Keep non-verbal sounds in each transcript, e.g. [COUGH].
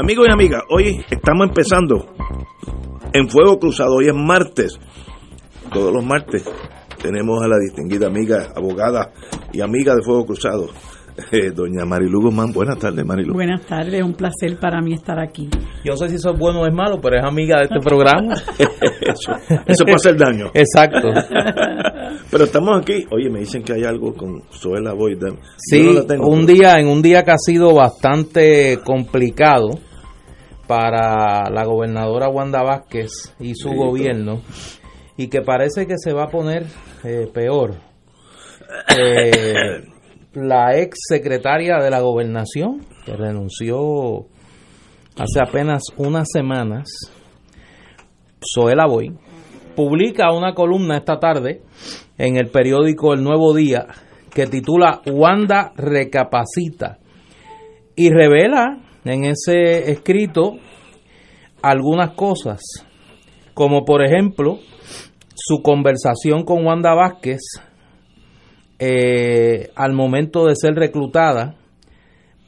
Amigos y amigas, hoy estamos empezando en Fuego Cruzado. Hoy es martes. Todos los martes tenemos a la distinguida amiga, abogada y amiga de Fuego Cruzado, [LAUGHS] eh, doña Marilu Guzmán. Buenas tardes, Marilu. Buenas tardes, un placer para mí estar aquí. Yo no sé si eso es bueno o es malo, pero es amiga de este programa. [LAUGHS] eso, eso puede hacer daño. [LAUGHS] Exacto. Pero estamos aquí. Oye, me dicen que hay algo con Zoela Boyd. Yo Sí, no la tengo, un pero- día, en un día que ha sido bastante complicado para la gobernadora Wanda Vázquez y su gobierno, y que parece que se va a poner eh, peor. [COUGHS] Eh, la ex secretaria de la gobernación, que renunció hace apenas unas semanas, Zoela Boy, publica una columna esta tarde en el periódico El Nuevo Día que titula Wanda recapacita y revela en ese escrito algunas cosas, como por ejemplo su conversación con Wanda Vázquez eh, al momento de ser reclutada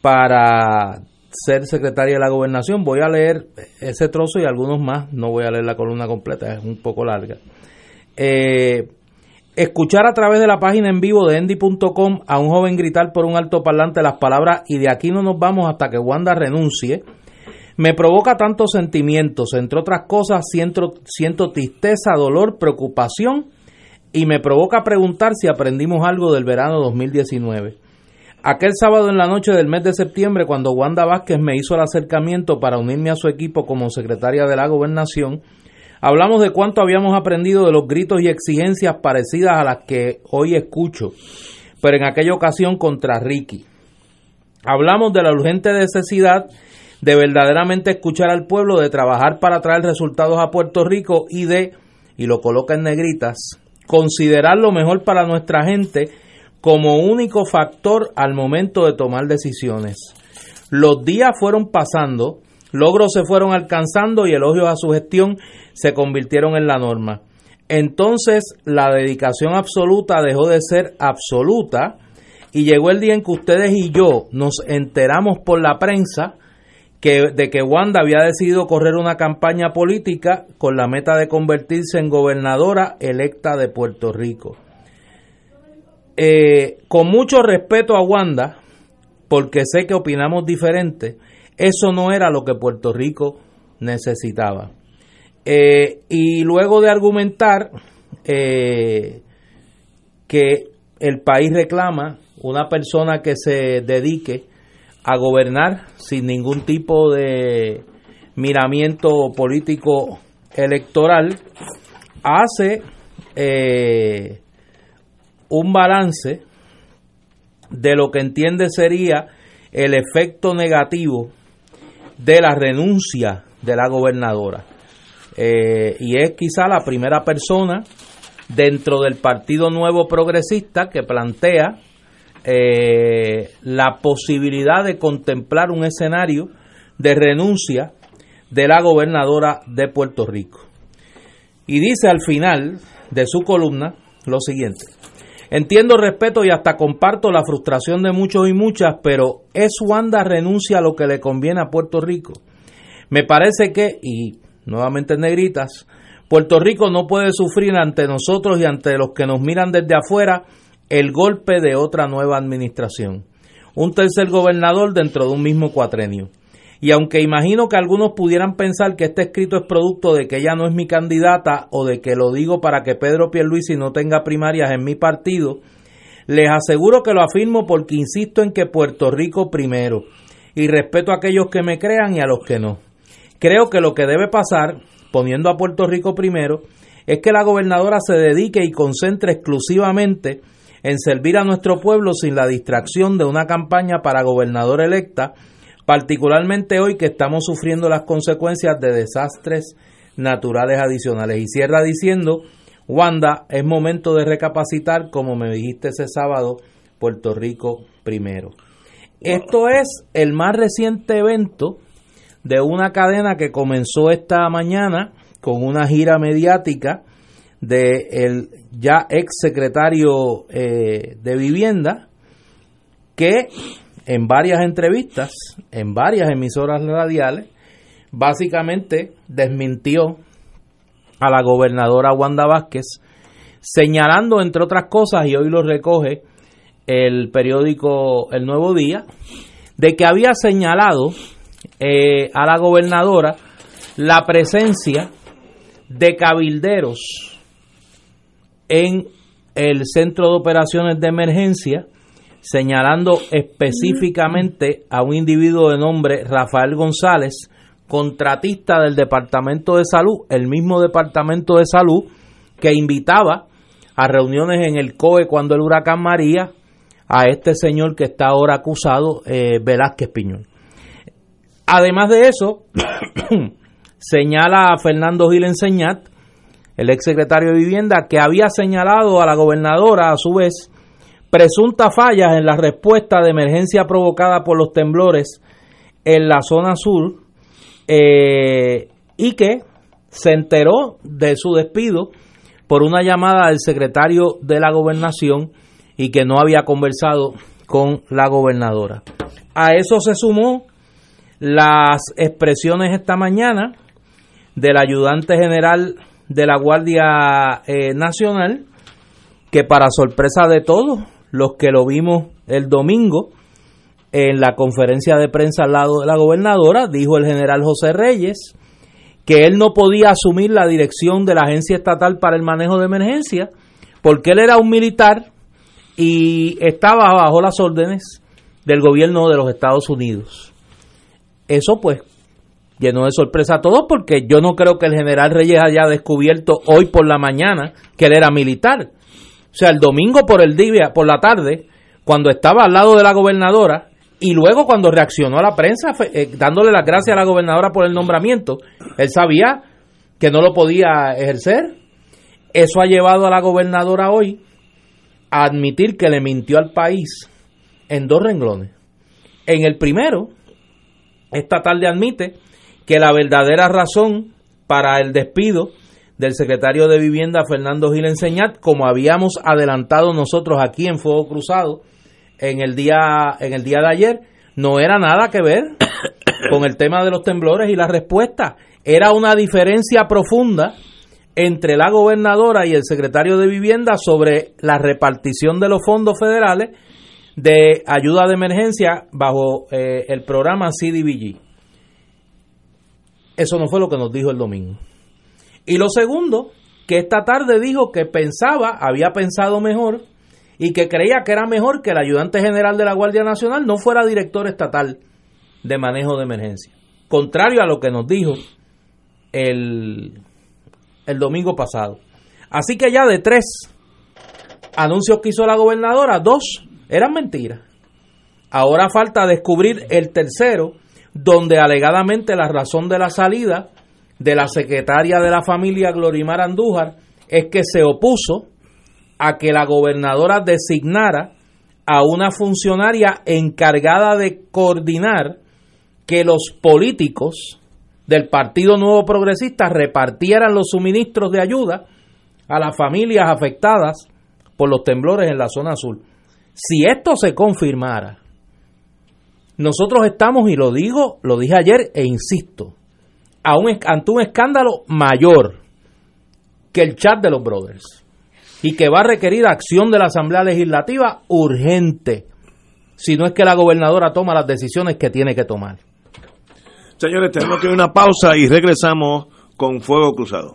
para ser secretaria de la gobernación. Voy a leer ese trozo y algunos más, no voy a leer la columna completa, es un poco larga. Eh, escuchar a través de la página en vivo de endy.com a un joven gritar por un altoparlante las palabras y de aquí no nos vamos hasta que Wanda renuncie, me provoca tantos sentimientos, entre otras cosas siento, siento tristeza, dolor, preocupación y me provoca preguntar si aprendimos algo del verano 2019. Aquel sábado en la noche del mes de septiembre, cuando Wanda Vázquez me hizo el acercamiento para unirme a su equipo como secretaria de la gobernación, hablamos de cuánto habíamos aprendido de los gritos y exigencias parecidas a las que hoy escucho, pero en aquella ocasión contra Ricky. Hablamos de la urgente necesidad de verdaderamente escuchar al pueblo, de trabajar para traer resultados a Puerto Rico y de, y lo coloca en negritas, considerar lo mejor para nuestra gente como único factor al momento de tomar decisiones. Los días fueron pasando, logros se fueron alcanzando y elogios a su gestión se convirtieron en la norma. Entonces la dedicación absoluta dejó de ser absoluta y llegó el día en que ustedes y yo nos enteramos por la prensa que, de que Wanda había decidido correr una campaña política con la meta de convertirse en gobernadora electa de Puerto Rico. Eh, con mucho respeto a Wanda, porque sé que opinamos diferente, eso no era lo que Puerto Rico necesitaba. Eh, y luego de argumentar eh, que el país reclama una persona que se dedique a gobernar sin ningún tipo de miramiento político electoral, hace eh, un balance de lo que entiende sería el efecto negativo de la renuncia de la gobernadora. Eh, y es quizá la primera persona dentro del Partido Nuevo Progresista que plantea eh, la posibilidad de contemplar un escenario de renuncia de la gobernadora de Puerto Rico. Y dice al final de su columna lo siguiente. Entiendo, respeto y hasta comparto la frustración de muchos y muchas, pero ¿es Wanda renuncia a lo que le conviene a Puerto Rico? Me parece que, y nuevamente en negritas, Puerto Rico no puede sufrir ante nosotros y ante los que nos miran desde afuera el golpe de otra nueva administración. Un tercer gobernador dentro de un mismo cuatrenio. Y aunque imagino que algunos pudieran pensar que este escrito es producto de que ella no es mi candidata o de que lo digo para que Pedro Pierluisi no tenga primarias en mi partido, les aseguro que lo afirmo porque insisto en que Puerto Rico primero y respeto a aquellos que me crean y a los que no. Creo que lo que debe pasar, poniendo a Puerto Rico primero, es que la gobernadora se dedique y concentre exclusivamente en servir a nuestro pueblo sin la distracción de una campaña para gobernador electa, particularmente hoy que estamos sufriendo las consecuencias de desastres naturales adicionales. Y cierra diciendo, Wanda, es momento de recapacitar, como me dijiste ese sábado, Puerto Rico primero. Esto es el más reciente evento de una cadena que comenzó esta mañana con una gira mediática de ya ex secretario eh, de vivienda que en varias entrevistas, en varias emisoras radiales, básicamente desmintió a la gobernadora Wanda Vázquez, señalando, entre otras cosas, y hoy lo recoge el periódico El Nuevo Día, de que había señalado eh, a la gobernadora la presencia de cabilderos en el centro de operaciones de emergencia, señalando específicamente a un individuo de nombre Rafael González, contratista del Departamento de Salud, el mismo Departamento de Salud que invitaba a reuniones en el COE cuando el huracán María a este señor que está ahora acusado, eh, Velázquez Piñón. Además de eso, [COUGHS] señala a Fernando Gil Enseñat, el exsecretario de Vivienda, que había señalado a la gobernadora, a su vez, presuntas fallas en la respuesta de emergencia provocada por los temblores en la zona sur eh, y que se enteró de su despido por una llamada del secretario de la gobernación y que no había conversado con la gobernadora. A eso se sumó las expresiones esta mañana del ayudante general de la Guardia eh, Nacional, que para sorpresa de todos los que lo vimos el domingo en la conferencia de prensa al lado de la gobernadora, dijo el general José Reyes que él no podía asumir la dirección de la Agencia Estatal para el Manejo de Emergencia porque él era un militar y estaba bajo las órdenes del gobierno de los Estados Unidos. Eso pues llenó de sorpresa a todos porque yo no creo que el general Reyes haya descubierto hoy por la mañana que él era militar. O sea, el domingo por el día, por la tarde, cuando estaba al lado de la gobernadora y luego cuando reaccionó a la prensa eh, dándole las gracias a la gobernadora por el nombramiento, él sabía que no lo podía ejercer. Eso ha llevado a la gobernadora hoy a admitir que le mintió al país en dos renglones. En el primero, esta tarde admite que la verdadera razón para el despido del secretario de Vivienda Fernando Gil Enseñat, como habíamos adelantado nosotros aquí en Fuego Cruzado en el día en el día de ayer, no era nada que ver [COUGHS] con el tema de los temblores y la respuesta, era una diferencia profunda entre la gobernadora y el secretario de Vivienda sobre la repartición de los fondos federales de ayuda de emergencia bajo eh, el programa CDBG. Eso no fue lo que nos dijo el domingo. Y lo segundo, que esta tarde dijo que pensaba, había pensado mejor y que creía que era mejor que el ayudante general de la Guardia Nacional no fuera director estatal de manejo de emergencia. Contrario a lo que nos dijo el el domingo pasado. Así que ya de tres anuncios que hizo la gobernadora, dos eran mentiras. Ahora falta descubrir el tercero, donde alegadamente la razón de la salida de la secretaria de la familia Glorimar Andújar es que se opuso a que la gobernadora designara a una funcionaria encargada de coordinar que los políticos del Partido Nuevo Progresista repartieran los suministros de ayuda a las familias afectadas por los temblores en la zona sur. Si esto se confirmara, nosotros estamos, y lo digo, lo dije ayer e insisto, ante un escándalo mayor que el chat de los brothers y que va a requerir acción de la Asamblea Legislativa urgente, si no es que la gobernadora toma las decisiones que tiene que tomar. Señores, tenemos que una pausa y regresamos con Fuego Cruzado.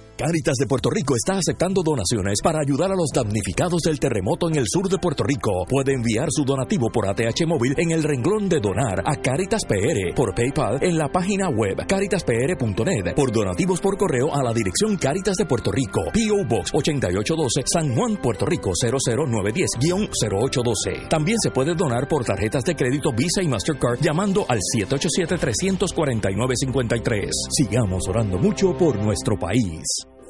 Caritas de Puerto Rico está aceptando donaciones para ayudar a los damnificados del terremoto en el sur de Puerto Rico. Puede enviar su donativo por ATH móvil en el renglón de donar a Caritas PR, por PayPal en la página web caritaspr.net, por donativos por correo a la dirección Caritas de Puerto Rico, PO Box 8812, San Juan, Puerto Rico 00910-0812. También se puede donar por tarjetas de crédito Visa y Mastercard llamando al 787-349-53. Sigamos orando mucho por nuestro país.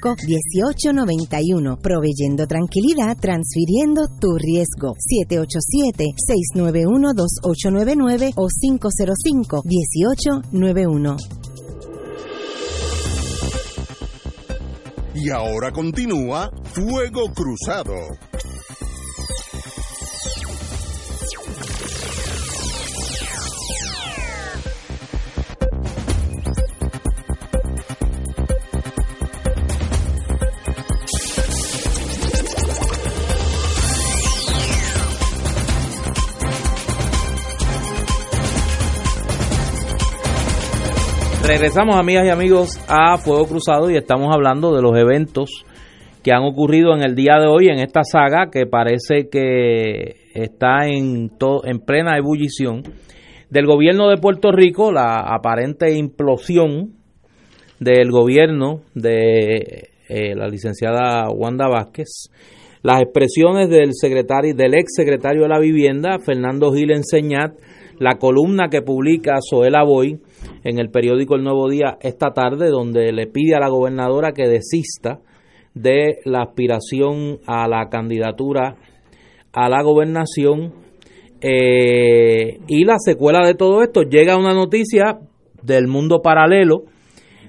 1891, proveyendo tranquilidad, transfiriendo tu riesgo. 787-691-2899 o 505-1891. Y ahora continúa Fuego Cruzado. Regresamos, amigas y amigos, a Fuego Cruzado y estamos hablando de los eventos que han ocurrido en el día de hoy en esta saga que parece que está en, en plena ebullición. Del gobierno de Puerto Rico, la aparente implosión del gobierno de eh, la licenciada Wanda Vázquez, las expresiones del secretario, del ex secretario de la Vivienda, Fernando Gil Enseñat, la columna que publica Zoela Boy en el periódico El Nuevo Día esta tarde, donde le pide a la gobernadora que desista de la aspiración a la candidatura a la gobernación. Eh, y la secuela de todo esto llega una noticia del mundo paralelo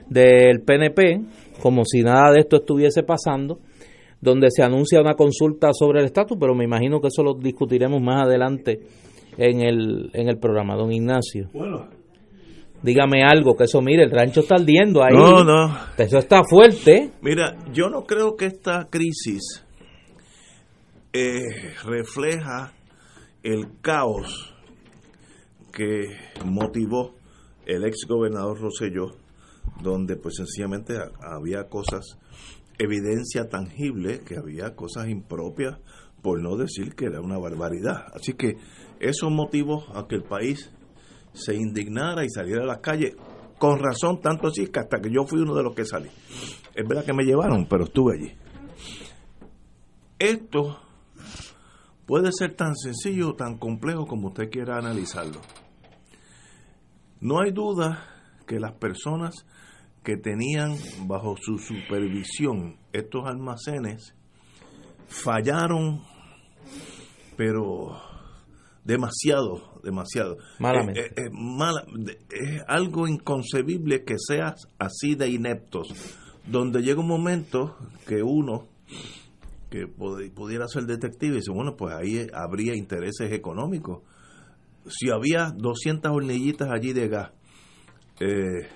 del PNP, como si nada de esto estuviese pasando, donde se anuncia una consulta sobre el estatus, pero me imagino que eso lo discutiremos más adelante en el, en el programa, don Ignacio. Dígame algo, que eso, mire, el rancho está ardiendo ahí. No, no. Eso está fuerte. Mira, yo no creo que esta crisis eh, refleja el caos que motivó el ex gobernador Rosselló, donde pues sencillamente había cosas, evidencia tangible, que había cosas impropias, por no decir que era una barbaridad. Así que eso motivó a que el país se indignara y saliera a las calles, con razón, tanto así que hasta que yo fui uno de los que salí. Es verdad que me llevaron, pero estuve allí. Esto puede ser tan sencillo o tan complejo como usted quiera analizarlo. No hay duda que las personas que tenían bajo su supervisión estos almacenes fallaron, pero demasiado, demasiado. Malamente. Eh, eh, eh, mala- es algo inconcebible que seas así de ineptos, donde llega un momento que uno que pudiera ser detective y dice, bueno, pues ahí habría intereses económicos. Si había 200 hornillitas allí de gas, eh,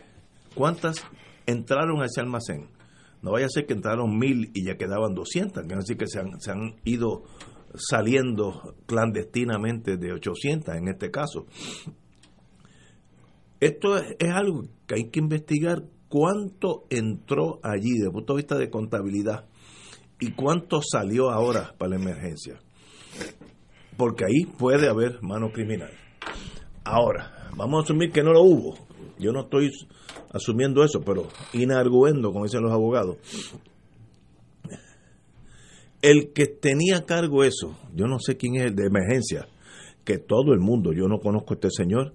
¿cuántas entraron a ese almacén? No vaya a ser que entraron mil y ya quedaban 200, quiere decir que se han, se han ido saliendo clandestinamente de 800 en este caso. Esto es, es algo que hay que investigar cuánto entró allí desde el punto de vista de contabilidad y cuánto salió ahora para la emergencia. Porque ahí puede haber mano criminal. Ahora, vamos a asumir que no lo hubo. Yo no estoy asumiendo eso, pero inarguendo, como dicen los abogados. El que tenía a cargo eso, yo no sé quién es el de emergencia, que todo el mundo, yo no conozco a este señor,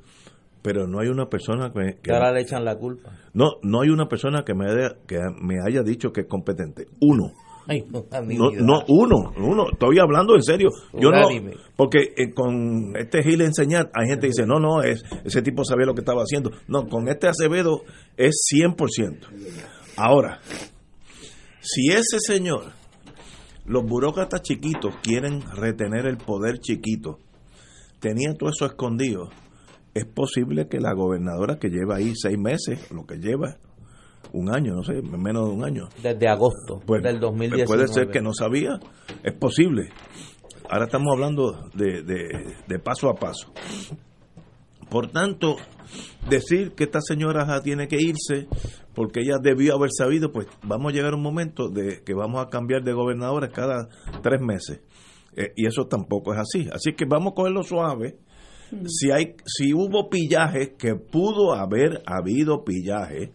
pero no hay una persona que, Que ahora le echan la culpa. no, no hay una persona que me haya, que me haya dicho que es competente. Uno. Ay, no, No, no, uno, uno, estoy hablando en serio. Yo no, porque eh, con este Gil enseñar, hay gente que dice, no, no, es, ese tipo sabía lo que estaba haciendo. No, con este Acevedo es 100%. Ahora, si ese señor, los burócratas chiquitos quieren retener el poder chiquito, tenía todo eso escondido, es posible que la gobernadora que lleva ahí seis meses, lo que lleva, un año, no sé, menos de un año, Desde agosto pues, del 2019. Puede ser que no sabía, es posible. Ahora estamos hablando de, de- de paso a paso. Por tanto, decir que esta señora tiene que irse porque ella debió haber sabido, pues vamos a llegar a un momento de que vamos a cambiar de gobernadores cada tres meses. Eh, y eso tampoco es así. Así que vamos a cogerlo suave. Si, hay, si hubo pillaje, que pudo haber habido pillaje,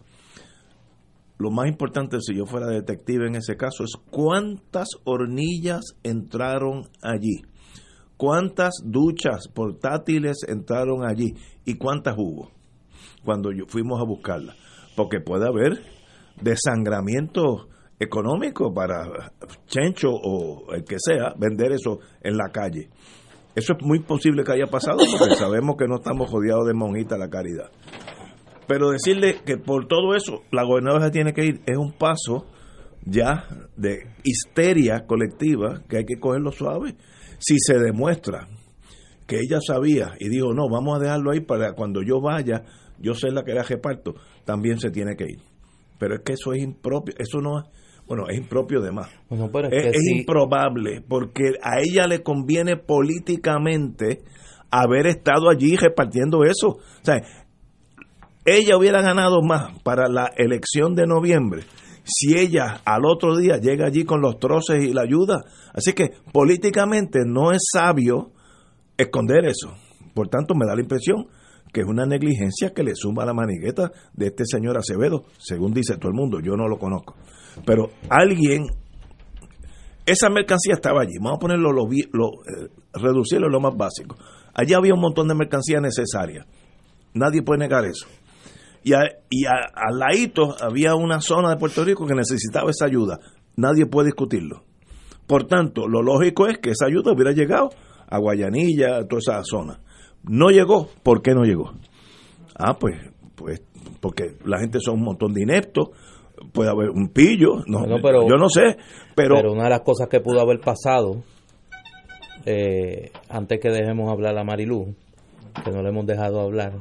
lo más importante si yo fuera detective en ese caso es cuántas hornillas entraron allí, cuántas duchas portátiles entraron allí y cuántas hubo cuando yo fuimos a buscarlas, porque puede haber desangramiento económico para Chencho o el que sea vender eso en la calle. Eso es muy posible que haya pasado porque [LAUGHS] sabemos que no estamos rodeados de monjitas la caridad. Pero decirle que por todo eso la gobernadora se tiene que ir es un paso ya de histeria colectiva que hay que cogerlo suave. Si se demuestra que ella sabía y dijo, no, vamos a dejarlo ahí para cuando yo vaya, yo sé la que la reparto, también se tiene que ir. Pero es que eso es impropio, eso no es, bueno, es impropio de más. Bueno, pero es, Es, que es sí, improbable, porque a ella le conviene políticamente haber estado allí repartiendo eso. O sea, ella hubiera ganado más para la elección de noviembre si ella al otro día llega allí con los troces y la ayuda. Así que políticamente no es sabio esconder eso. Por tanto, me da la impresión que es una negligencia que le suma la manigueta de este señor Acevedo, según dice todo el mundo, yo no lo conozco. Pero alguien, esa mercancía estaba allí, vamos a ponerlo, lo, eh, reducirlo a lo más básico. Allí había un montón de mercancía necesaria, nadie puede negar eso. Y, a- y a- al ladito había una zona de Puerto Rico que necesitaba esa ayuda, nadie puede discutirlo. Por tanto, lo lógico es que esa ayuda hubiera llegado a Guayanilla, a toda esa zona. No llegó, ¿por qué no llegó? Ah, pues, pues porque la gente son un montón de ineptos, puede haber un pillo, no, Bueno, pero- yo no sé, pero, pero una de las cosas que pudo haber pasado, eh, antes que dejemos hablar a Marilú, que no le hemos dejado hablar,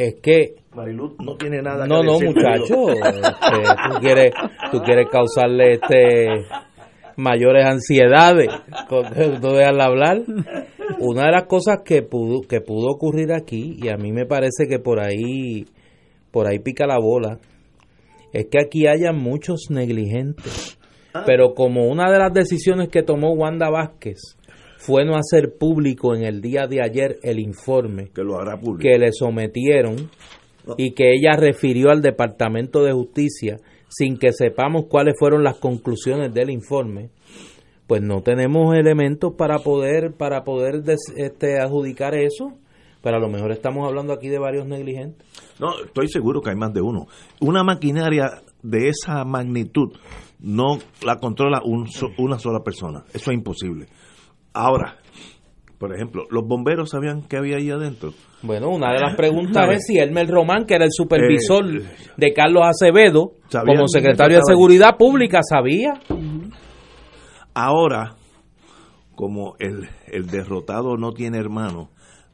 es que Marilu no tiene nada no, que no, decir. muchacho, este, tú quieres, tú quieres causarle este mayores ansiedades con no dejarla hablar. Una de las cosas que pudo que pudo ocurrir aquí y a mí me parece que por ahí por ahí pica la bola es que aquí haya muchos negligentes. Pero como una de las decisiones que tomó Wanda Vázquez fue no hacer público en el día de ayer el informe que lo hará público. que le sometieron y que ella refirió al Departamento de Justicia sin que sepamos cuáles fueron las conclusiones del informe, pues no tenemos elementos para poder para poder des- este, adjudicar eso. Pero a lo mejor estamos hablando aquí de varios negligentes. No, estoy seguro que hay más de uno. Una maquinaria de esa magnitud no la controla un una sola persona. Eso es imposible. Ahora, por ejemplo, ¿los bomberos sabían que había ahí adentro? Bueno, una de las preguntas es si Elmer Román, que era el supervisor eh, de Carlos Acevedo, como secretario de Seguridad Pública, sabía. Ahora, como el, el derrotado no tiene hermano,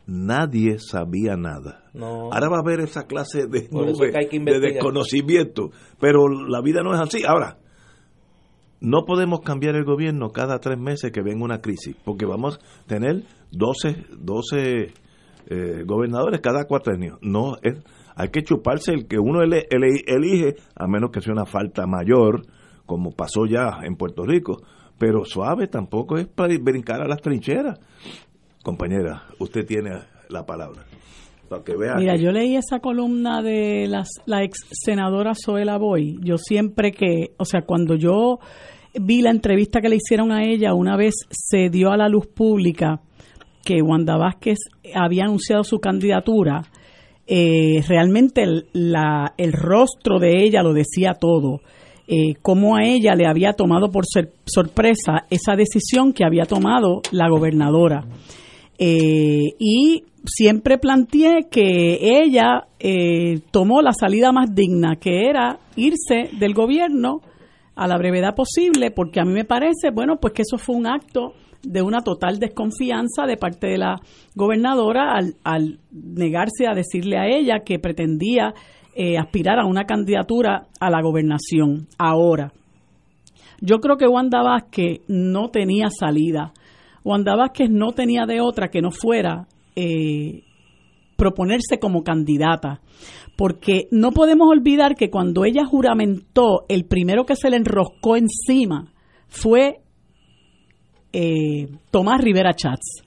nadie sabía nada. Ahora va a haber esa clase de, de desconocimiento, pero la vida no es así. Ahora, no podemos cambiar el gobierno cada tres meses que venga una crisis, porque vamos a tener 12, 12 eh, gobernadores cada cuatro años. No, es, hay que chuparse el que uno elige, a menos que sea una falta mayor, como pasó ya en Puerto Rico. Pero suave tampoco es para brincar a las trincheras. Compañera, usted tiene la palabra. Para que vea Mira, yo leí esa columna de las, la ex senadora Zoela Boy. Yo siempre que, o sea, cuando yo vi la entrevista que le hicieron a ella, una vez se dio a la luz pública que Wanda Vázquez había anunciado su candidatura, eh, realmente el, la, el rostro de ella lo decía todo. Eh, cómo a ella le había tomado por ser, sorpresa esa decisión que había tomado la gobernadora. Eh, y siempre planteé que ella eh, tomó la salida más digna, que era irse del gobierno a la brevedad posible, porque a mí me parece, bueno, pues que eso fue un acto de una total desconfianza de parte de la gobernadora al, negarse a decirle a ella que pretendía eh, aspirar a una candidatura a la gobernación. Ahora, yo creo que Wanda Vázquez no tenía salida. Wanda Vázquez no tenía de otra que no fuera eh, proponerse como candidata porque no podemos olvidar que cuando ella juramentó, el primero que se le enroscó encima fue eh, Tomás Rivera Chats.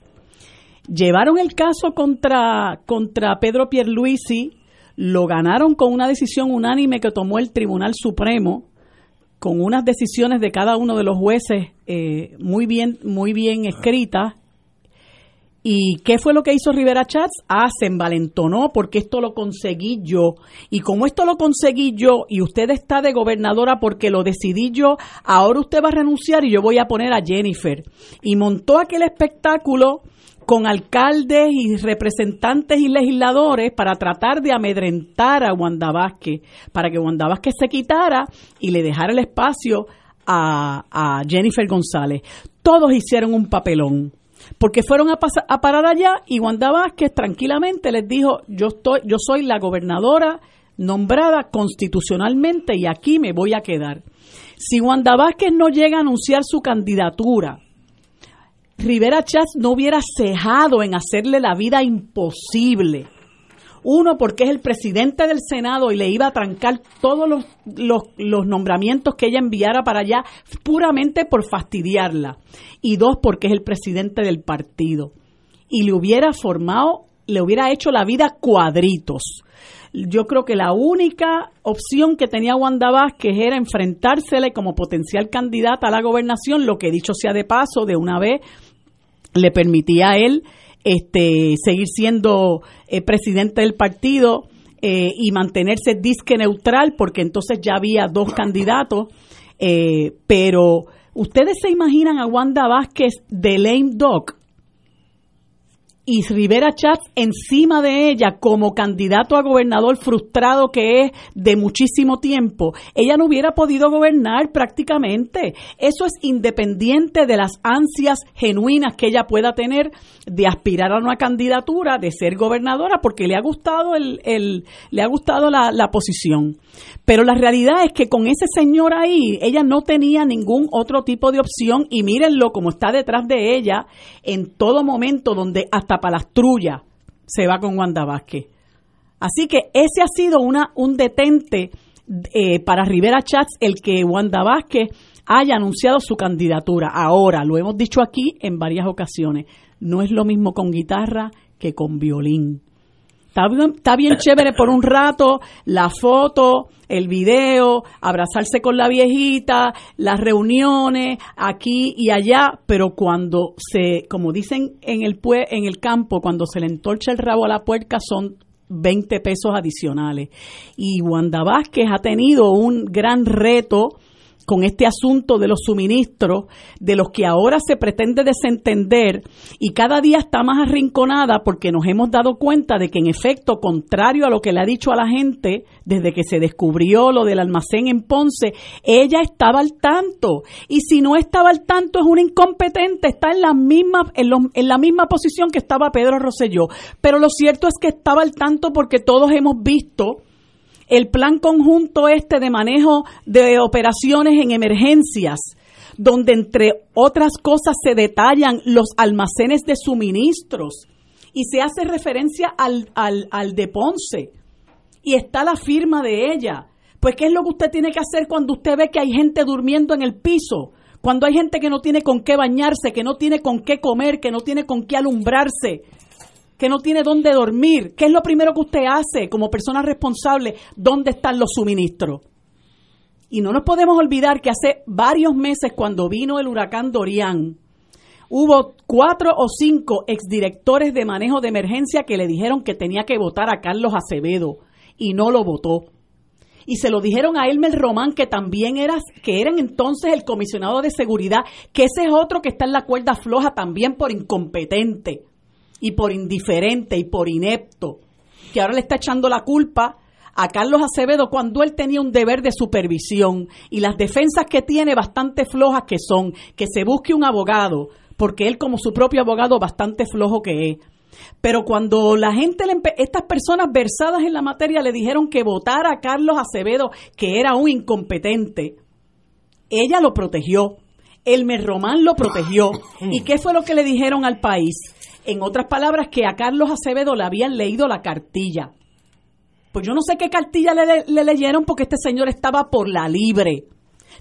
Llevaron el caso contra, contra Pedro Pierluisi, lo ganaron con una decisión unánime que tomó el Tribunal Supremo, con unas decisiones de cada uno de los jueces eh, muy bien, muy bien escritas, ¿Y qué fue lo que hizo Rivera Chats? Ah, se envalentonó porque esto lo conseguí yo. Y como esto lo conseguí yo y usted está de gobernadora porque lo decidí yo, ahora usted va a renunciar y yo voy a poner a Jennifer. Y montó aquel espectáculo con alcaldes y representantes y legisladores para tratar de amedrentar a Wanda Vázquez, para que Wanda Vázquez se quitara y le dejara el espacio a, a Jennifer González. Todos hicieron un papelón porque fueron a, a parar allá y Wanda Vázquez tranquilamente les dijo, yo, estoy, yo soy la gobernadora nombrada constitucionalmente y aquí me voy a quedar. Si Wanda Vázquez no llega a anunciar su candidatura, Rivera Chávez no hubiera cejado en hacerle la vida imposible uno, porque es el presidente del Senado y le iba a trancar todos los, los, nombramientos que ella enviara para allá puramente por fastidiarla. Y dos, porque es el presidente del partido. Y le hubiera formado, le hubiera hecho la vida cuadritos. Yo creo que la única opción que tenía Wanda Vázquez era enfrentársele como potencial candidata a la gobernación, lo que dicho sea de paso, de una vez le permitía a él este, seguir siendo eh, presidente del partido eh, y mantenerse disque neutral, porque entonces ya había dos candidatos. Eh, pero, ¿ustedes se imaginan a Wanda Vázquez de lame dog? Y Rivera Chatz encima de ella como candidato a gobernador frustrado que es de muchísimo tiempo, ella no hubiera podido gobernar prácticamente. Eso es independiente de las ansias genuinas que ella pueda tener de aspirar a una candidatura, de ser gobernadora, porque le ha gustado el, el le ha gustado la, la posición. Pero la realidad es que con ese señor ahí, ella no tenía ningún otro tipo de opción y mírenlo como está detrás de ella en todo momento donde hasta Palastrulla se va con Wanda Vázquez. Así que ese ha sido una, un detente eh, para Rivera Chats el que Wanda Vázquez haya anunciado su candidatura. Ahora, lo hemos dicho aquí en varias ocasiones, no es lo mismo con guitarra que con violín. Está bien, está bien [LAUGHS] chévere por un rato la foto, el video, abrazarse con la viejita, las reuniones aquí y allá, pero cuando se, como dicen en el en el campo, cuando se le entorcha el rabo a la puerca son 20 pesos adicionales. Y Wanda Vázquez ha tenido un gran reto con este asunto de los suministros, de los que ahora se pretende desentender y cada día está más arrinconada porque nos hemos dado cuenta de que en efecto, contrario a lo que le ha dicho a la gente desde que se descubrió lo del almacén en Ponce, ella estaba al tanto. Y si no estaba al tanto es una incompetente, está en la misma en, en la misma posición que estaba Pedro Rosselló, pero lo cierto es que estaba al tanto porque todos hemos visto el plan conjunto este de manejo de operaciones en emergencias, donde entre otras cosas se detallan los almacenes de suministros y se hace referencia al, al, al de Ponce y está la firma de ella. Pues, ¿qué es lo que usted tiene que hacer cuando usted ve que hay gente durmiendo en el piso? Cuando hay gente que no tiene con qué bañarse, que no tiene con qué comer, que no tiene con qué alumbrarse, que no tiene dónde dormir, ¿qué es lo primero que usted hace como persona responsable? ¿Dónde están los suministros? Y no nos podemos olvidar que hace varios meses cuando vino el huracán Dorian, hubo cuatro o cinco exdirectores de manejo de emergencia que le dijeron que tenía que votar a Carlos Acevedo y no lo votó. Y se lo dijeron a Elmer Román, que también era, que eran entonces el comisionado de seguridad, que ese es otro que está en la cuerda floja también por incompetente y por indiferente y por inepto, que ahora le está echando la culpa a Carlos Acevedo cuando él tenía un deber de supervisión y las defensas que tiene bastante flojas que son que se busque un abogado, porque él como su propio abogado bastante flojo que es. Pero cuando la gente, estas personas versadas en la materia le dijeron que votara a Carlos Acevedo, que era un incompetente, ella lo protegió. Elmer Román lo protegió. [CLEARS THROAT] ¿Y qué fue lo que le dijeron al país? En otras palabras, que a Carlos Acevedo le habían leído la cartilla. Pues yo no sé qué cartilla le, leyeron porque este señor estaba por la libre.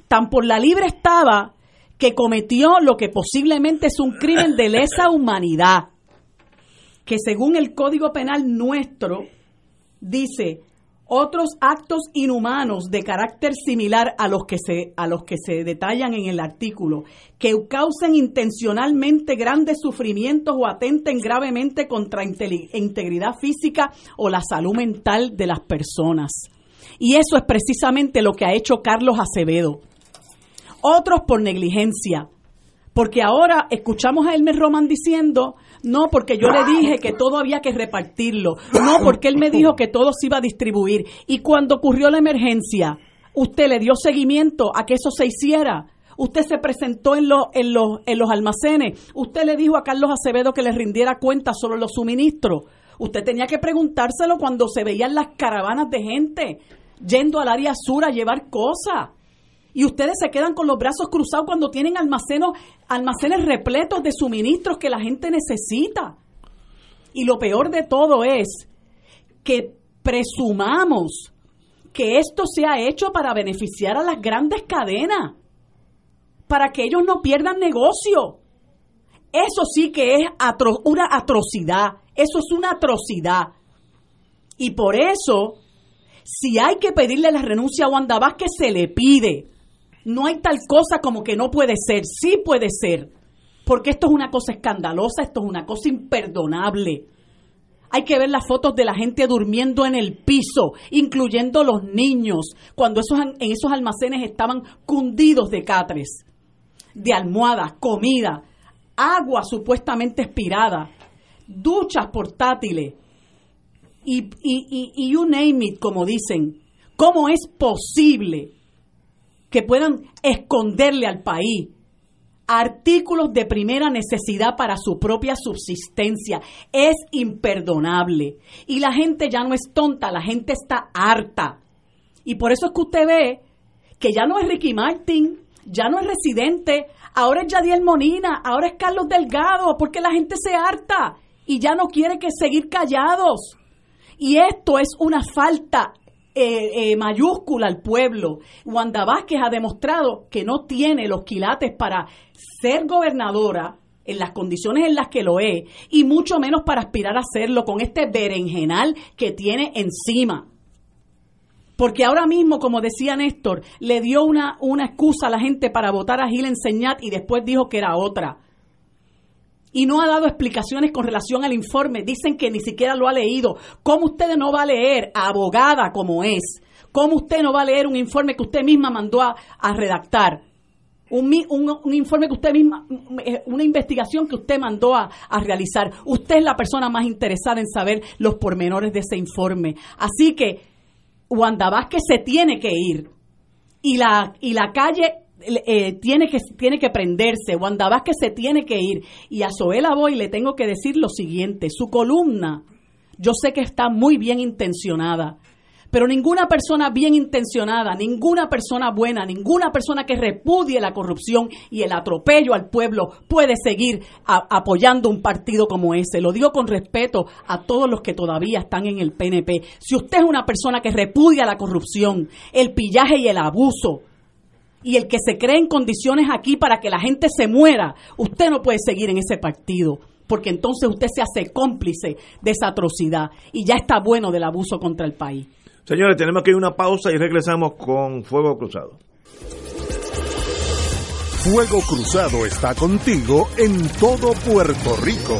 Tan por la libre estaba que cometió lo que posiblemente es un crimen de lesa humanidad, que según el Código Penal nuestro dice otros actos inhumanos de carácter similar a los que se a los que se detallan en el artículo que causen intencionalmente grandes sufrimientos o atenten gravemente contra integridad física o la salud mental de las personas. Y eso es precisamente lo que ha hecho Carlos Acevedo. Otros por negligencia, porque ahora escuchamos a Elmer Roman diciendo no, porque yo le dije que todo había que repartirlo. No, porque él me dijo que todo se iba a distribuir. Y cuando ocurrió la emergencia, usted le dio seguimiento a que eso se hiciera. Usted se presentó en, en, los, en los almacenes. Usted le dijo a Carlos Acevedo que le rindiera cuenta sobre los suministros. Usted tenía que preguntárselo cuando se veían las caravanas de gente yendo al área sur a llevar cosas. Y ustedes se quedan con los brazos cruzados cuando tienen almacenos, almacenes repletos de suministros que la gente necesita. Y lo peor de todo es que presumamos que esto se ha hecho para beneficiar a las grandes cadenas, para que ellos no pierdan negocio. Eso sí que es una atrocidad, eso es una atrocidad. Y por eso, si hay que pedirle la renuncia a Wanda Vázquez, se le pide no hay tal cosa como que no puede ser, sí puede ser, porque esto es una cosa escandalosa, esto es una cosa imperdonable. Hay que ver las fotos de la gente durmiendo en el piso, incluyendo los niños, cuando esos, en esos almacenes estaban cundidos de catres, de almohadas, comida, agua supuestamente expirada, duchas portátiles y, y, y, you name it, como dicen. ¿Cómo es posible que puedan esconderle al país artículos de primera necesidad para su propia subsistencia. Es imperdonable. Y la gente ya no es tonta, la gente está harta. Y por eso es que usted ve que ya no es Ricky Martin, ya no es residente, ahora es Yadiel Monina, ahora es Carlos Delgado, porque la gente se harta y ya no quiere que seguir callados. Y esto es una falta eh, eh, mayúscula al pueblo. Wanda Vázquez ha demostrado que no tiene los quilates para ser gobernadora en las condiciones en las que lo es y mucho menos para aspirar a hacerlo con este berenjenal que tiene encima. Porque ahora mismo, como decía Néstor, le dio una, una excusa a la gente para votar a Gil Enseñat y después dijo que era otra. Y no ha dado explicaciones con relación al informe. Dicen que ni siquiera lo ha leído. ¿Cómo usted no va a leer, abogada como es? ¿Cómo usted no va a leer un informe que usted misma mandó a, redactar? Un, un, informe que usted misma, eh, una investigación que usted mandó a, a, realizar. Usted es la persona más interesada en saber los pormenores de ese informe. Así que Wanda Vázquez se tiene que ir. Y la, y la calle eh, tiene, que, tiene que prenderse, Wanda Vázquez se tiene que ir. Y a Zoela Boy le tengo que decir lo siguiente, su columna, yo sé que está muy bien intencionada, pero ninguna persona bien intencionada, ninguna persona buena, ninguna persona que repudie la corrupción y el atropello al pueblo puede seguir apoyando un partido como ese. Lo digo con respeto a todos los que todavía están en el PNP. Si usted es una persona que repudia la corrupción, el pillaje y el abuso, y el que se cree en condiciones aquí para que la gente se muera, usted no puede seguir en ese partido, porque entonces usted se hace cómplice de esa atrocidad y ya está bueno del abuso contra el país. Señores, tenemos que ir a una pausa y regresamos con Fuego Cruzado. Fuego Cruzado está contigo en todo Puerto Rico.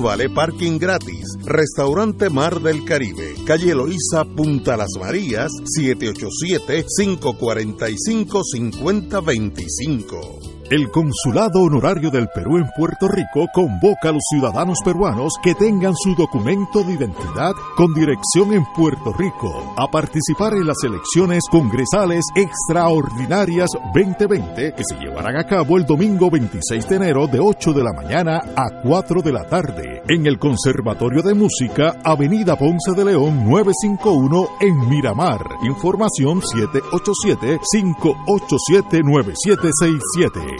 vale parking gratis. Restaurante Mar del Caribe, calle Eloísa, Punta Las Marías, 787-545-5025. El Consulado Honorario del Perú en Puerto Rico convoca a los ciudadanos peruanos que tengan su documento de identidad con dirección en Puerto Rico a participar en las elecciones congresales extraordinarias 2020 que se llevarán a cabo el domingo 26 de enero de 8 de la mañana a 4 de la tarde en el Conservatorio de Música Avenida Ponce de León 951 en Miramar. Información 787 587 9767.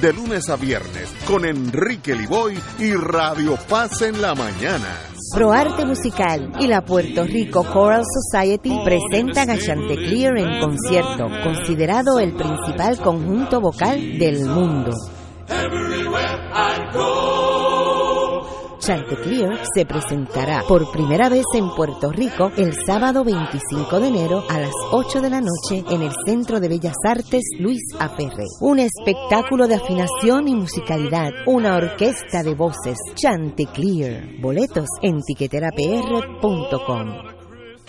de lunes a viernes con Enrique Liboy y Radio Paz en la mañana. ProArte Musical y la Puerto Rico Choral Society presentan a Chanticleer en concierto, considerado el principal conjunto vocal del mundo. Chanticleer se presentará por primera vez en Puerto Rico el sábado 25 de enero a las 8 de la noche en el Centro de Bellas Artes Luis Aferre. Un espectáculo de afinación y musicalidad, una orquesta de voces. Chanticleer. Boletos en tiqueterapr.com.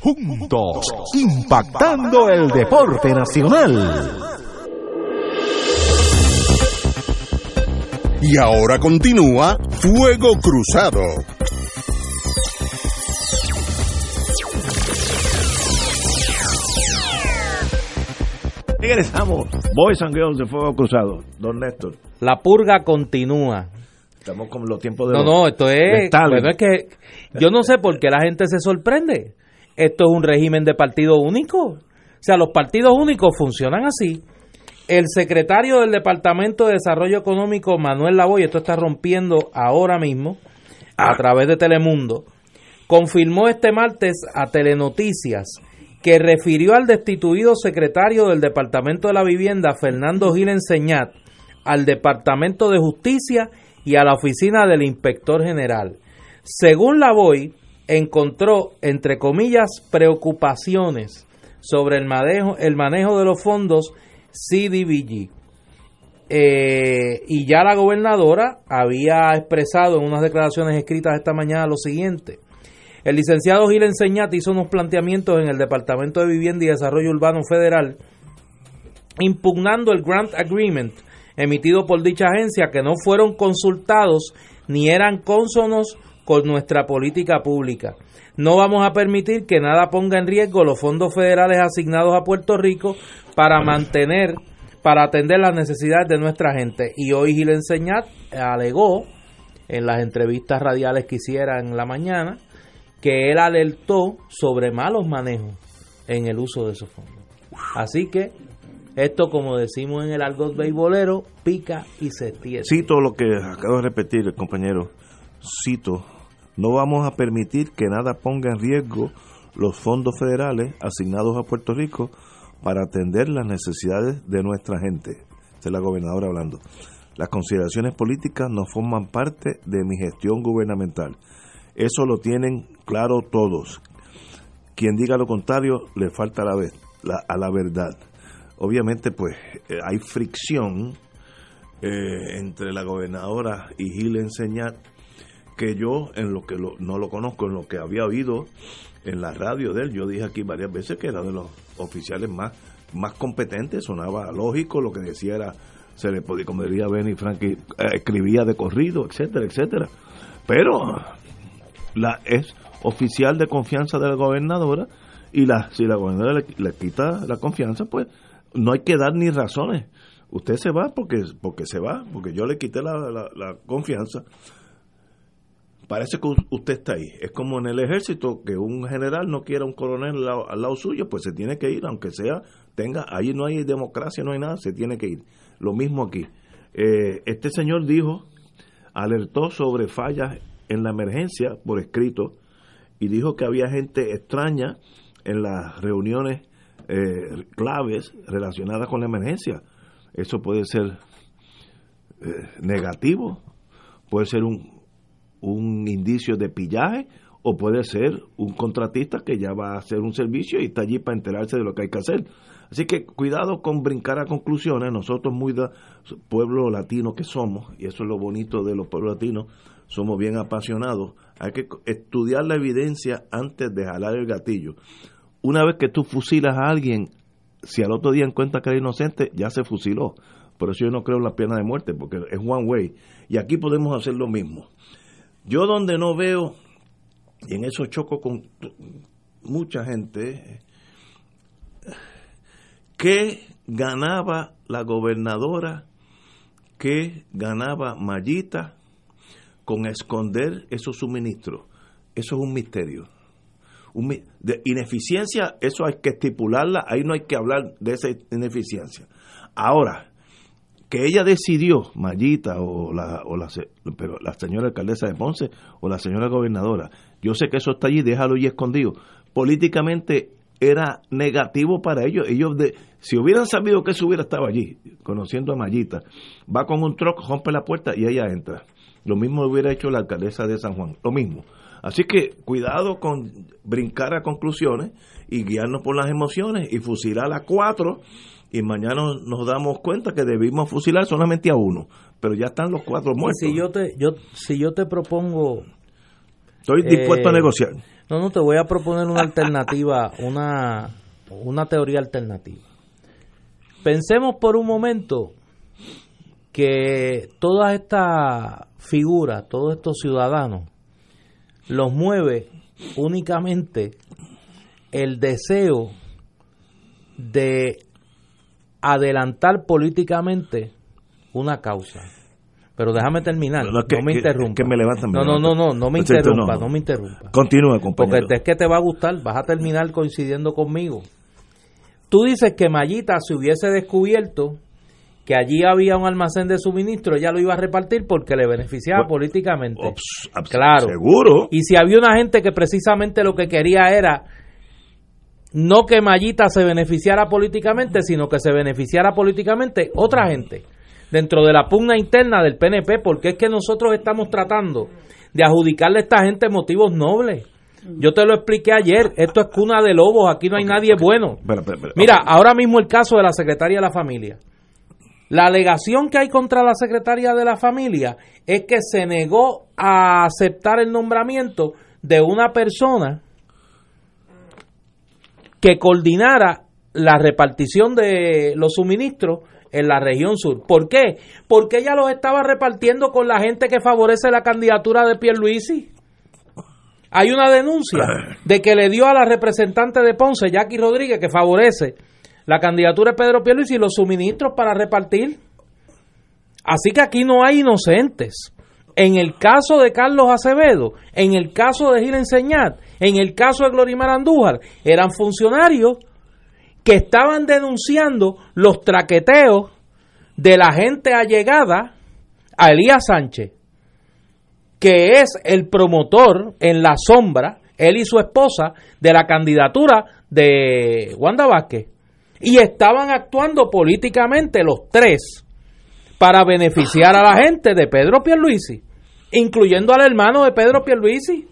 Juntos, impactando el deporte nacional. Y ahora continúa Fuego Cruzado. Regresamos. Boys and Girls de Fuego Cruzado. Don Néstor. La purga continúa. Estamos con los tiempos de. No, no, esto es. Bueno, es que yo no sé por qué la gente se sorprende. Esto es un régimen de partido único. O sea, los partidos únicos funcionan así. El secretario del Departamento de Desarrollo Económico, Manuel Lavoy, esto está rompiendo ahora mismo a través de Telemundo, confirmó este martes a Telenoticias que refirió al destituido secretario del Departamento de la Vivienda, Fernando Gil Enseñat, al Departamento de Justicia y a la oficina del inspector general. Según la VOY, encontró, entre comillas, preocupaciones sobre el manejo, el manejo de los fondos CDBG. Eh, y ya la gobernadora había expresado en unas declaraciones escritas esta mañana lo siguiente. El licenciado Gil Enseñat hizo unos planteamientos en el Departamento de Vivienda y Desarrollo Urbano Federal impugnando el Grant Agreement emitido por dicha agencia que no fueron consultados ni eran cónsonos con nuestra política pública. No vamos a permitir que nada ponga en riesgo los fondos federales asignados a Puerto Rico para mantener, para atender las necesidades de nuestra gente. Y hoy Gil Enseñat alegó en las entrevistas radiales que hiciera en la mañana que él alertó sobre malos manejos en el uso de esos fondos. Así que esto, como decimos en el argot beisbolero, pica y se tiene. Cito lo que acabo de repetir compañero. Cito, no vamos a permitir que nada ponga en riesgo los fondos federales asignados a Puerto Rico para atender las necesidades de nuestra gente. Es la gobernadora hablando. Las consideraciones políticas no forman parte de mi gestión gubernamental. Eso lo tienen claro todos. Quien diga lo contrario le falta la, a la verdad obviamente pues eh, hay fricción eh, entre la gobernadora y Gil Enseñar que yo en lo que no lo conozco en lo que había oído en la radio de él yo dije aquí varias veces que era de los oficiales más más competentes sonaba lógico lo que decía era se le podía como diría Benny Frankie eh, escribía de corrido etcétera etcétera pero la es oficial de confianza de la gobernadora y la si la gobernadora le quita la confianza pues no hay que dar ni razones. Usted se va porque, porque se va, porque yo le quité la, la, confianza. Parece que usted está ahí. Es como en el ejército, que un general no quiera un coronel al lado, suyo, pues se tiene que ir, aunque sea, tenga, ahí no hay democracia, no hay nada, se tiene que ir. Lo mismo aquí. Eh, este señor dijo, alertó sobre fallas en la emergencia por escrito y dijo que había gente extraña en las reuniones eh, claves relacionadas con la emergencia. Eso puede ser eh, negativo, puede ser un, un indicio de pillaje o puede ser un contratista que ya va a hacer un servicio y está allí para enterarse de lo que hay que hacer. Así que cuidado con brincar a conclusiones. Nosotros, muy da, pueblo latino que somos, y eso es lo bonito de los pueblos latinos, somos bien apasionados. Hay que estudiar la evidencia antes de jalar el gatillo una vez que tú fusilas a alguien, si al otro día encuentras que era inocente, ya se fusiló. Por eso yo no creo en la pena de muerte, porque es one way. Y aquí podemos hacer lo mismo. Yo donde no veo, y en eso choco con mucha gente, que ganaba la gobernadora, que ganaba Mayita con esconder esos suministros. Eso es un misterio de ineficiencia, eso hay que estipularla, ahí no hay que hablar de esa ineficiencia. Ahora, que ella decidió, Mayita o la, o la, pero la señora alcaldesa de Ponce o la señora gobernadora, yo sé que eso está allí, déjalo allí escondido. Políticamente era negativo para ellos. Ellos, de, si hubieran sabido que eso hubiera estado allí, conociendo a Mayita, va con un truck, rompe la puerta y ella entra. Lo mismo hubiera hecho la alcaldesa de San Juan, lo mismo. Así que cuidado con brincar a conclusiones y guiarnos por las emociones y fusilar a cuatro y mañana nos damos cuenta que debimos fusilar solamente a uno, pero ya están los cuatro muertos. Si yo te, yo, si yo te propongo... Estoy dispuesto a eh, negociar. No, no, te voy a proponer una alternativa, [LAUGHS] una, una teoría alternativa. Pensemos por un momento que todas estas figuras, todos estos ciudadanos, los mueve únicamente el deseo de adelantar políticamente una causa. Pero déjame terminar, no, me interrumpa. no, no, no, no, no me interrumpa, no, me interrumpa. Continúa, compañero. Porque es que te va a gustar, vas a terminar coincidiendo conmigo. Tú dices que Mayita se hubiese descubierto que allí había un almacén de suministro, ella lo iba a repartir porque le beneficiaba políticamente. claro. Seguro. Y si había una gente que precisamente lo que quería era no que Mayita se beneficiara políticamente, sino que se beneficiara políticamente otra gente. dentro de la pugna interna del PNP, porque es que nosotros estamos tratando de adjudicarle a esta gente motivos nobles. Yo te lo expliqué ayer, esto es cuna de lobos, aquí no hay nadie bueno. Mira, ahora mismo el caso de la secretaria de la familia. La alegación que hay contra la secretaria de la familia es que se negó a aceptar el nombramiento de una persona que coordinara la repartición de los suministros en la región sur. ¿Por qué? Porque ella los estaba repartiendo con la gente que favorece la candidatura de Pierluisi. Hay una denuncia de que le dio a la representante de Ponce, Jackie Rodríguez, que favorece la candidatura de Pedro Pierluisi y los suministros para repartir. Así que aquí no hay inocentes. En el caso de Carlos Acevedo, en el caso de Gil Enseñat, en el caso de Glorimar Andújar, eran funcionarios que estaban denunciando los traqueteos de la gente allegada a Elías Sánchez, que es el promotor en la sombra, él y su esposa, de la candidatura de Wanda Vázquez y estaban actuando políticamente los tres para beneficiar a la gente de Pedro Pierluisi, incluyendo al hermano de Pedro Pierluisi.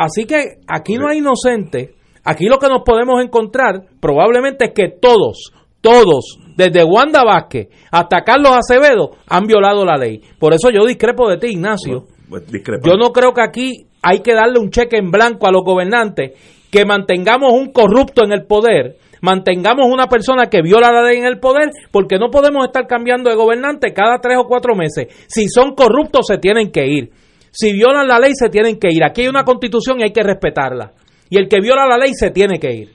Así que aquí no hay inocentes. Aquí lo que nos podemos encontrar probablemente es que todos, todos, desde Wanda Vázquez hasta Carlos Acevedo, han violado la ley. Por eso yo discrepo de ti, Ignacio. Pues, yo no creo que aquí hay que darle un cheque en blanco a los gobernantes que mantengamos un corrupto en el poder mantengamos una persona que viola la ley en el poder, porque no podemos estar cambiando de gobernante cada tres o cuatro meses. Si son corruptos, se tienen que ir. Si violan la ley, se tienen que ir. Aquí hay una constitución y hay que respetarla. Y el que viola la ley se tiene que ir.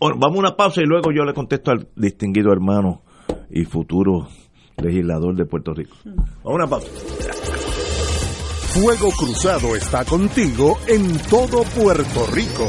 Vamos a una pausa y luego yo le contesto al distinguido hermano y futuro legislador de Puerto Rico. Vamos a una pausa. Fuego Cruzado está contigo en todo Puerto Rico.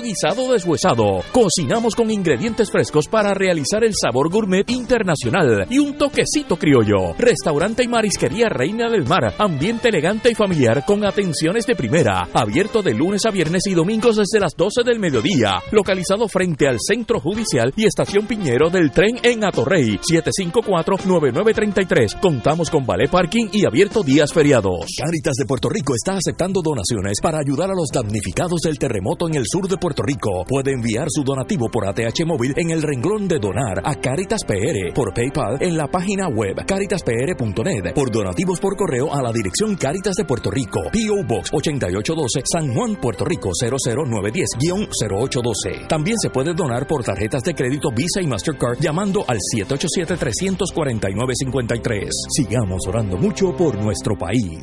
guisado deshuesado. Cocinamos con ingredientes frescos para realizar el sabor gourmet internacional y un toquecito criollo. Restaurante y marisquería Reina del Mar. Ambiente elegante y familiar con atenciones de primera. Abierto de lunes a viernes y domingos desde las 12 del mediodía. Localizado frente al Centro Judicial y Estación Piñero del tren en Atorrey. 754-9933. Contamos con ballet parking y abierto días feriados. Caritas de Puerto Rico está aceptando donaciones para ayudar a los damnificados del terremoto en el sur de Puerto Rico puede enviar su donativo por ATH móvil en el renglón de donar a Caritas PR por PayPal en la página web caritaspr.net por donativos por correo a la dirección Caritas de Puerto Rico PO Box 8812 San Juan Puerto Rico 00910-0812 también se puede donar por tarjetas de crédito Visa y Mastercard llamando al 787-349-53 sigamos orando mucho por nuestro país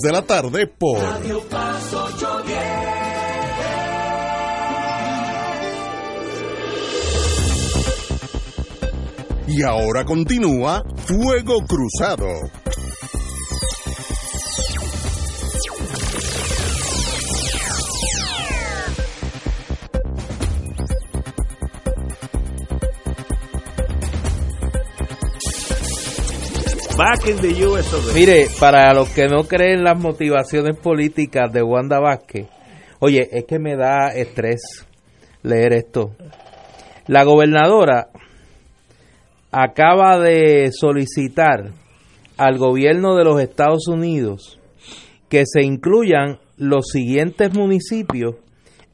de la tarde por Radio Paz Y ahora continúa Fuego Cruzado. Mire, para los que no creen las motivaciones políticas de Wanda Vázquez, oye, es que me da estrés leer esto. La gobernadora acaba de solicitar al gobierno de los Estados Unidos que se incluyan los siguientes municipios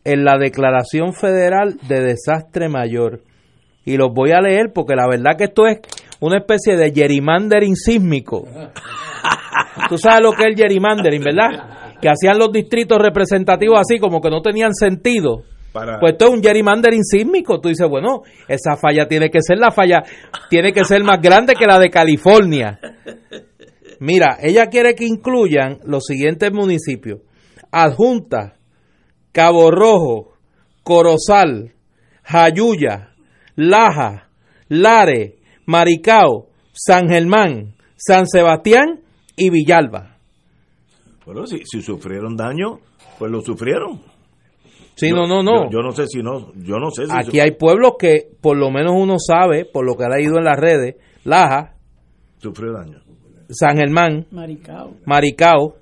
en la Declaración Federal de Desastre Mayor. Y los voy a leer porque la verdad que esto es una especie de gerrymandering sísmico. Tú sabes lo que es el gerrymandering, ¿verdad? Que hacían los distritos representativos así, como que no tenían sentido. Pues esto es un gerrymandering sísmico. Tú dices, bueno, esa falla tiene que ser la falla, tiene que ser más grande que la de California. Mira, ella quiere que incluyan los siguientes municipios: Adjunta, Cabo Rojo, Corozal, Jayuya, Laja, Lare, Maricao, San Germán, San Sebastián y Villalba. Bueno, si, sufrieron daño, pues lo sufrieron. Sí, no, no, no. Yo, no sé si no, yo no sé si Aquí hay pueblos que por lo menos uno sabe, por lo que ha leído en las redes, Laja, sufrió daño. San Germán, Maricao, Maricao,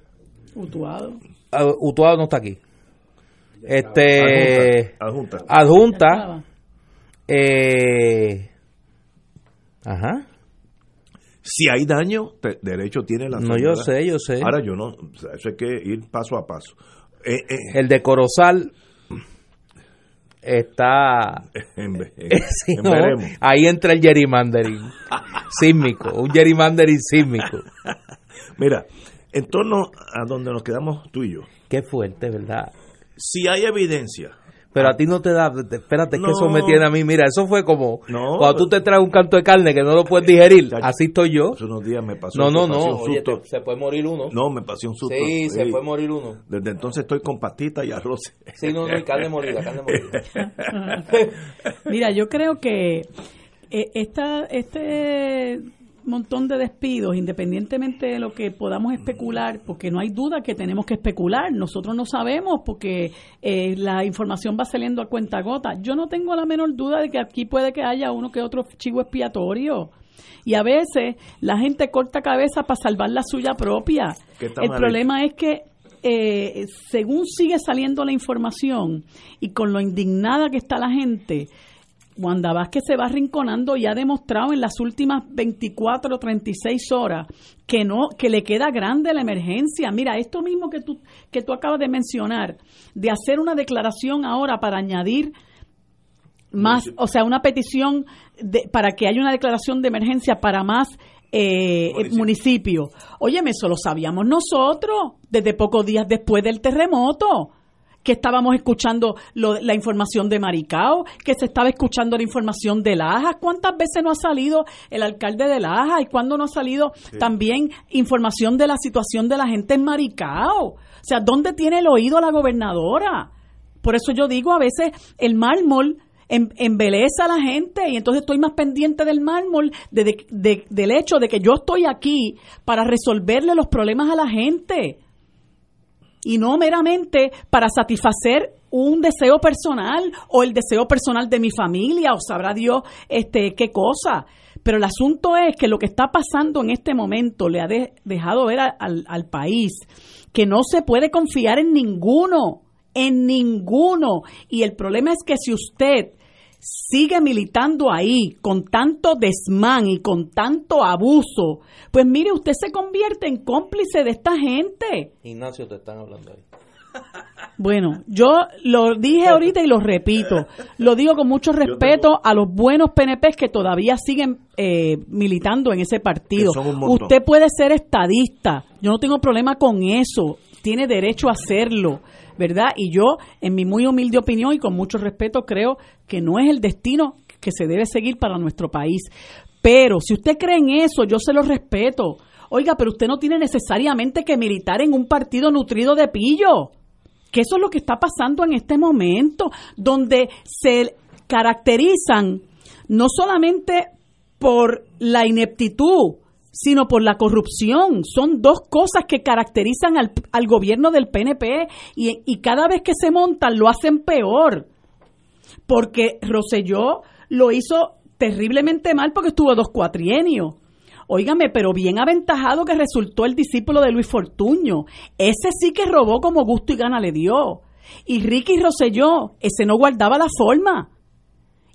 Utuado. Uh, Utuado no está aquí. Este adjunta, adjunta, adjunta eh, Ajá. Si hay daño, derecho tiene la No, yo sé, yo sé. Ahora yo no, eso hay que ir paso a paso. Eh, eh, el de Corozal está [LAUGHS] [LAUGHS] ahí entra el gerrymandering sísmico, un gerrymandering sísmico. [LAUGHS] Mira, en torno a donde nos quedamos tú y yo. Qué fuerte, ¿verdad? Si hay evidencia pero a ti no te da, espérate, que eso me tiene a mí, mira, eso fue como cuando tú te traes un canto de carne que no lo puedes digerir, así estoy yo. Hace unos días me pasó No, no, no, se puede morir uno. No, me pasó un susto. Sí, se puede morir uno. Desde entonces estoy con pastita y arroz. Sí, no, no, y carne molida, carne molida. [LAUGHS] mira, yo creo que eh, esta, este montón de despidos, independientemente de lo que podamos especular, porque no hay duda que tenemos que especular, nosotros no sabemos porque eh, la información va saliendo a cuenta gota. Yo no tengo la menor duda de que aquí puede que haya uno que otro chivo expiatorio. Y a veces la gente corta cabeza para salvar la suya propia. El problema es que eh, según sigue saliendo la información y con lo indignada que está la gente, Wanda Vázquez se va rinconando y ha demostrado en las últimas 24 o 36 horas que no que le queda grande la emergencia. Mira, esto mismo que tú que tú acabas de mencionar, de hacer una declaración ahora para añadir más, o sea, una petición de, para que haya una declaración de emergencia para más eh, municipios. Óyeme, eso lo sabíamos nosotros desde pocos días después del terremoto que estábamos escuchando la información de Maricao, que se estaba escuchando la información de Laja. ¿Cuántas veces no ha salido el alcalde de Laja y cuándo no ha salido también información de la situación de la gente en Maricao? O sea, ¿dónde tiene el oído la gobernadora? Por eso yo digo, a veces el mármol em, embeleza a la gente y entonces estoy más pendiente del mármol del hecho de que yo estoy aquí para resolverle los problemas a la gente y no meramente para satisfacer un deseo personal o el deseo personal de mi familia o sabrá Dios este qué cosa. Pero el asunto es que lo que está pasando en este momento le ha dejado ver al, al país que no se puede confiar en ninguno, en ninguno. Y el problema es que si usted sigue militando ahí con tanto desmán y con tanto abuso, pues mire, usted se convierte en cómplice de esta gente. Ignacio, te están hablando ahí. Bueno, yo lo dije ahorita y lo repito. Lo digo con mucho respeto a los buenos PNP que todavía siguen eh, militando en ese partido. Usted puede ser estadista. Yo no tengo problema con eso. Tiene derecho a hacerlo. ¿verdad? Y yo, en mi muy humilde opinión y con mucho respeto, creo que no es el destino que se debe seguir para nuestro país. Pero si usted cree en eso, yo se lo respeto. Oiga, pero usted no tiene necesariamente que militar en un partido nutrido de pillo. Que eso es lo que está pasando en este momento, donde se caracterizan no solamente por la ineptitud, sino por la corrupción. Son dos cosas que caracterizan al, gobierno del PNP y, y, cada vez que se montan lo hacen peor. Porque Roselló lo hizo terriblemente mal porque estuvo dos cuatrienios. Óigame, pero bien aventajado que resultó el discípulo de Luis Fortuño. Ese sí que robó como gusto y gana le dio. Y Ricky Rosselló, ese no guardaba la forma.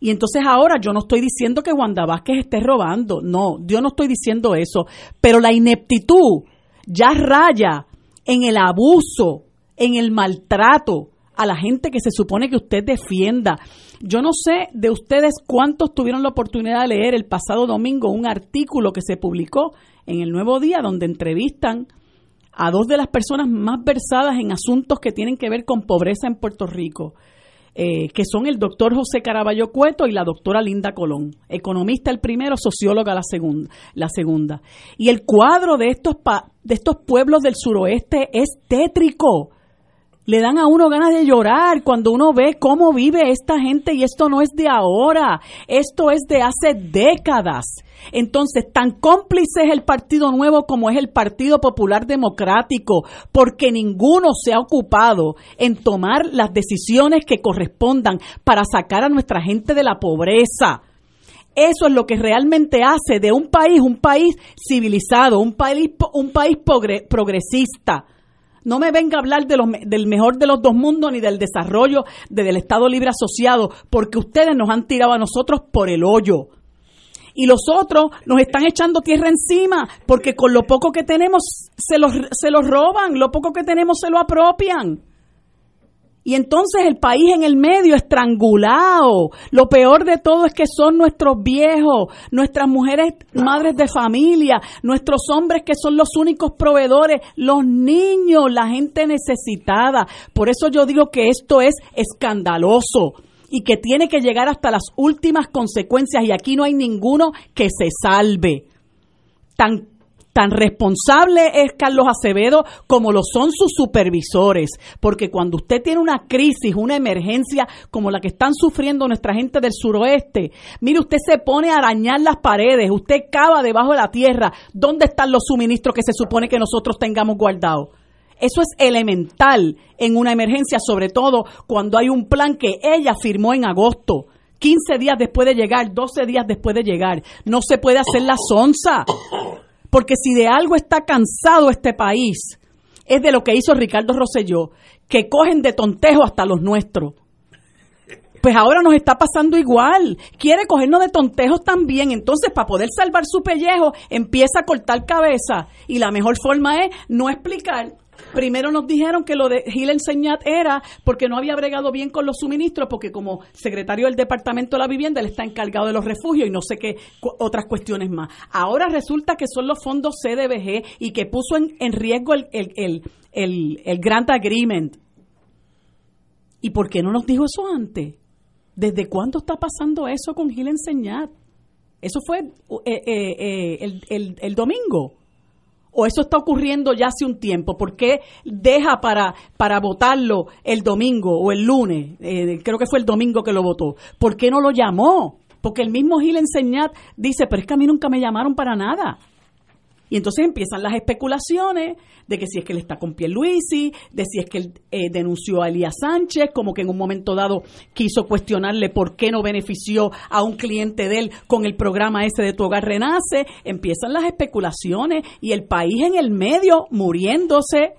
Y entonces ahora yo no estoy diciendo que Wanda Vázquez esté robando, no, yo no estoy diciendo eso, pero la ineptitud ya raya en el abuso, en el maltrato a la gente que se supone que usted defienda. Yo no sé de ustedes cuántos tuvieron la oportunidad de leer el pasado domingo un artículo que se publicó en el Nuevo Día donde entrevistan a dos de las personas más versadas en asuntos que tienen que ver con pobreza en Puerto Rico. Eh, que son el doctor José Caraballo Cueto y la doctora Linda Colón, economista el primero, socióloga la segunda, la segunda. Y el cuadro de estos de estos pueblos del suroeste es tétrico le dan a uno ganas de llorar cuando uno ve cómo vive esta gente y esto no es de ahora, esto es de hace décadas. Entonces, tan cómplice es el Partido Nuevo como es el Partido Popular Democrático, porque ninguno se ha ocupado en tomar las decisiones que correspondan para sacar a nuestra gente de la pobreza. Eso es lo que realmente hace de un país un país civilizado, un país, un país progresista no me venga a hablar de del mejor de los dos mundos ni del desarrollo del Estado Libre Asociado, porque ustedes nos han tirado a nosotros por el hoyo. Y los otros nos están echando tierra encima, porque con lo poco que tenemos se los, se los roban, lo poco que tenemos se lo apropian. Y entonces el país en el medio estrangulado. Lo peor de todo es que son nuestros viejos, nuestras mujeres madres de familia, nuestros hombres que son los únicos proveedores, los niños, la gente necesitada. Por eso yo digo que esto es escandaloso y que tiene que llegar hasta las últimas consecuencias y aquí no hay ninguno que se salve. Tan Tan responsable es Carlos Acevedo como lo son sus supervisores, porque cuando usted tiene una crisis, una emergencia como la que están sufriendo nuestra gente del suroeste, mire, usted se pone a arañar las paredes, usted cava debajo de la tierra, ¿dónde están los suministros que se supone que nosotros tengamos guardados? Eso es elemental en una emergencia, sobre todo cuando hay un plan que ella firmó en agosto. 15 días después de llegar, 12 días después de llegar. No se puede hacer la sonza. Porque si de algo está cansado este país, es de lo que hizo Ricardo Rosselló, que cogen de tontejo hasta los nuestros. Pues ahora nos está pasando igual. Quiere cogernos de tontejos también. Entonces, para poder salvar su pellejo, empieza a cortar cabeza. Y la mejor forma es no explicar Primero nos dijeron que lo de Gil Enseñat era porque no había bregado bien con los suministros, porque como secretario del Departamento de la Vivienda él está encargado de los refugios y no sé qué otras cuestiones más. Ahora resulta que son los fondos CDBG y que puso en, riesgo el, el, el, Grant Agreement. ¿Y por qué no nos dijo eso antes? ¿Desde cuándo está pasando eso con Gil Enseñat? Eso fue eh, eh, eh, el, el, el domingo o eso está ocurriendo ya hace un tiempo? ¿Por qué deja para, para votarlo el domingo o el lunes? Eh, creo que fue el domingo que lo votó. ¿Por qué no lo llamó? Porque el mismo Gil Enseñat dice, pero es que a mí nunca me llamaron para nada. Y entonces empiezan las especulaciones de que si es que él está con Pierluisi, de si es que él eh, denunció a Elías Sánchez, como que en un momento dado quiso cuestionarle por qué no benefició a un cliente de él con el programa ese de Tu Hogar Renace. Empiezan las especulaciones y el país en el medio muriéndose,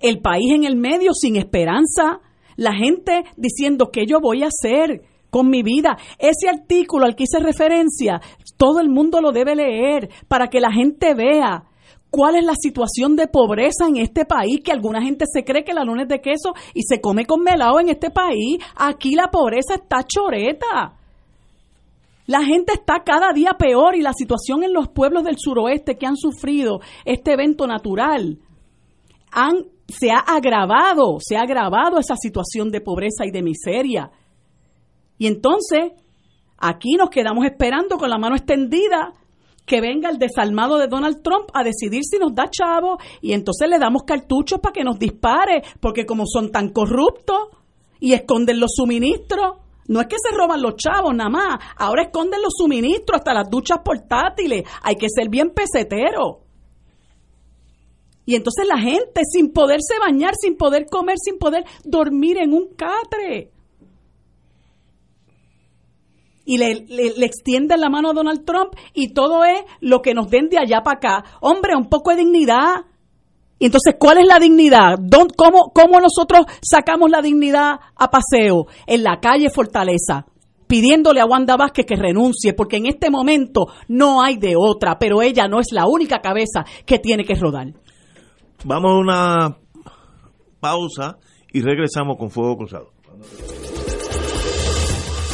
el país en el medio sin esperanza, la gente diciendo qué yo voy a hacer con mi vida. Ese artículo al que hice referencia, todo el mundo lo debe leer para que la gente vea cuál es la situación de pobreza en este país, que alguna gente se cree que la luna es de queso y se come con melado en este país. Aquí la pobreza está choreta. La gente está cada día peor y la situación en los pueblos del suroeste que han sufrido este evento natural se ha agravado, se ha agravado esa situación de pobreza y de miseria. Y entonces, aquí nos quedamos esperando con la mano extendida que venga el desalmado de Donald Trump a decidir si nos da chavo y entonces le damos cartuchos para que nos dispare, porque como son tan corruptos y esconden los suministros, No es que se roban los chavos nada más, ahora esconden los suministros hasta las duchas portátiles. Hay que ser bien pesetero. Y entonces la gente sin poderse bañar, sin poder comer, sin poder dormir en un catre. Y le, le, extienden la mano a Donald Trump y todo es lo que nos den de allá para acá. Hombre, un poco de dignidad. Y entonces, ¿cuál es la dignidad? ¿Cómo, ¿Cómo nosotros sacamos la dignidad a paseo? En la calle Fortaleza pidiéndole a Wanda Vázquez que renuncie, porque en este momento no hay de otra, pero ella no es la única cabeza que tiene que rodar. Vamos a una pausa y regresamos con Fuego Cruzado.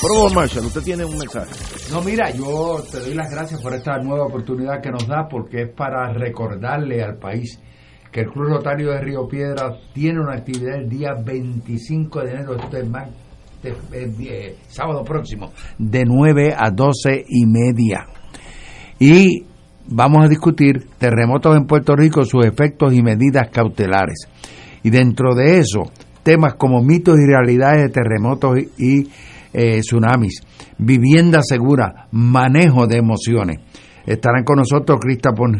Probo Marshall, usted tiene un mensaje. No, mira, yo te doy las gracias por esta nueva oportunidad que nos da porque es para recordarle al país que el Club Rotario de Río Piedra tiene una actividad el día 25 de enero, este es sábado próximo, de 9 a 12 y media. Y vamos a discutir terremotos en Puerto Rico, sus efectos y medidas cautelares. Y dentro de eso, temas como mitos y realidades de terremotos y eh, tsunamis, vivienda segura, manejo de emociones. Estarán con nosotros Christopher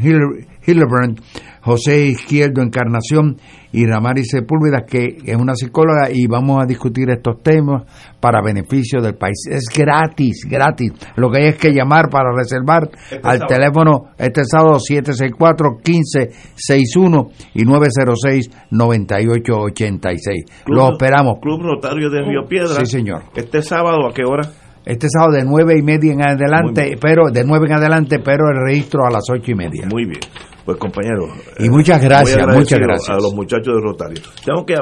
Hillebrand, José Izquierdo Encarnación y Ramari Sepúlveda, que es una psicóloga, y vamos a discutir estos temas para beneficio del país. Es gratis, gratis. Lo que hay es que llamar para reservar Este al sábado. teléfono este sábado 764-1561 y 906-9886. Lo esperamos. Club Rotario de Río Piedra. Sí, señor. Este sábado, ¿a qué hora? Este sábado de nueve y media en adelante, pero de nueve en adelante, pero el registro a las ocho y media. Muy bien. Pues compañeros. Y muchas gracias, muy agradecido muchas gracias. A los muchachos de Rotario. Tengo que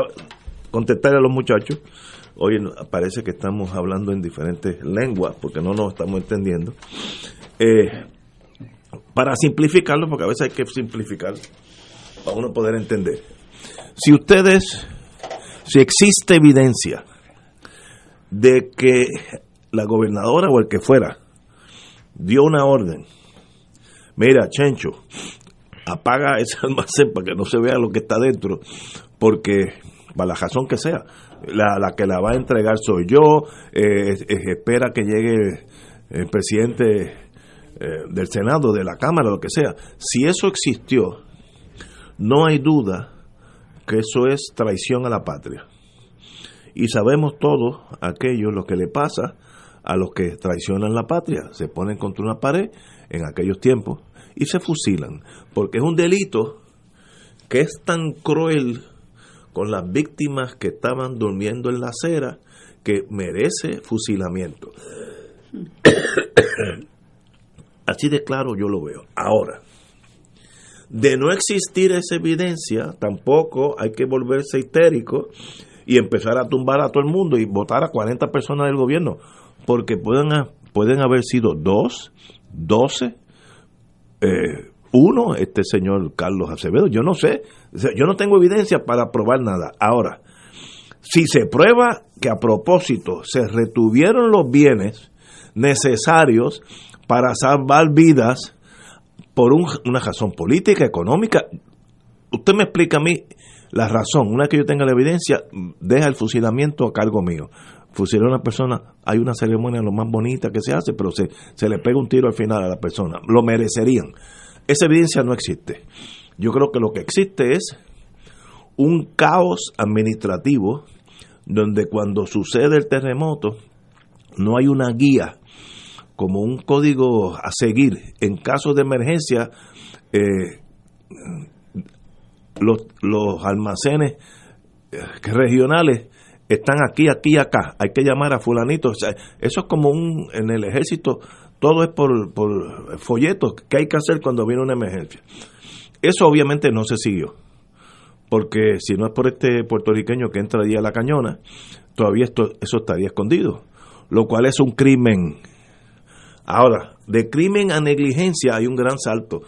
contestarle a los muchachos. Hoy parece que estamos hablando en diferentes lenguas porque no nos estamos entendiendo. Eh, para simplificarlo, porque a veces hay que simplificar para uno poder entender. Si ustedes, si existe evidencia de que la gobernadora o el que fuera dio una orden. Mira, Chencho, apaga ese [LAUGHS] almacén para que no se vea lo que está dentro, porque, para la razón que sea, la, la que la va a entregar soy yo, eh, espera que llegue el presidente eh, del Senado, de la Cámara, lo que sea. Si eso existió, no hay duda que eso es traición a la patria. Y sabemos todos aquello, lo que le pasa a los que traicionan la patria. Se ponen contra una pared en aquellos tiempos y se fusilan. Porque es un delito que es tan cruel con las víctimas que estaban durmiendo en la acera que merece fusilamiento. [COUGHS] Así de claro yo lo veo. Ahora, de no existir esa evidencia, tampoco hay que volverse histérico y empezar a tumbar a todo el mundo y votar a 40 personas del gobierno, porque pueden, pueden haber sido dos, doce, eh, uno, este señor Carlos Acevedo, yo no sé, yo no tengo evidencia para probar nada. Ahora, si se prueba que a propósito se retuvieron los bienes necesarios para salvar vidas por una razón política, económica, usted me explica a mí la razón, una vez que yo tenga la evidencia, deja el fusilamiento a cargo mío. Fusilar a una persona, hay una ceremonia lo más bonita que se hace, pero se, se le pega un tiro al final a la persona. Lo merecerían. Esa evidencia no existe. Yo creo que lo que existe es un caos administrativo donde cuando sucede el terremoto no hay una guía como un código a seguir en caso de emergencia eh, los, los almacenes eh, regionales están aquí, aquí acá. Hay que llamar a fulanito. eso es como un, en el ejército, todo es por, por folletos. ¿Qué hay que hacer cuando viene una emergencia? Eso obviamente no se siguió. Porque si no es por este puertorriqueño que entra día a la cañona, todavía esto, eso estaría escondido. Lo cual es un crimen. Ahora, de crimen a negligencia hay un gran salto